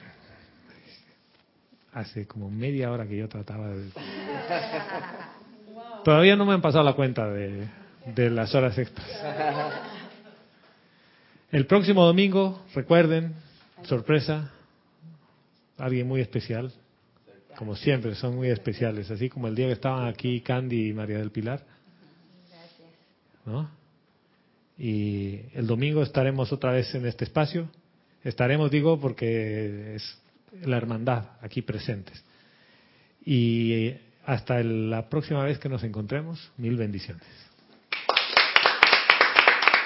hace como media hora que yo trataba de... Todavía no me han pasado la cuenta de, de las horas extras. El próximo domingo, recuerden, sorpresa, alguien muy especial, como siempre, son muy especiales, así como el día que estaban aquí Candy y María del Pilar. ¿No? Y el domingo estaremos otra vez en este espacio. Estaremos, digo, porque es la hermandad aquí presentes. Y hasta la próxima vez que nos encontremos, mil bendiciones.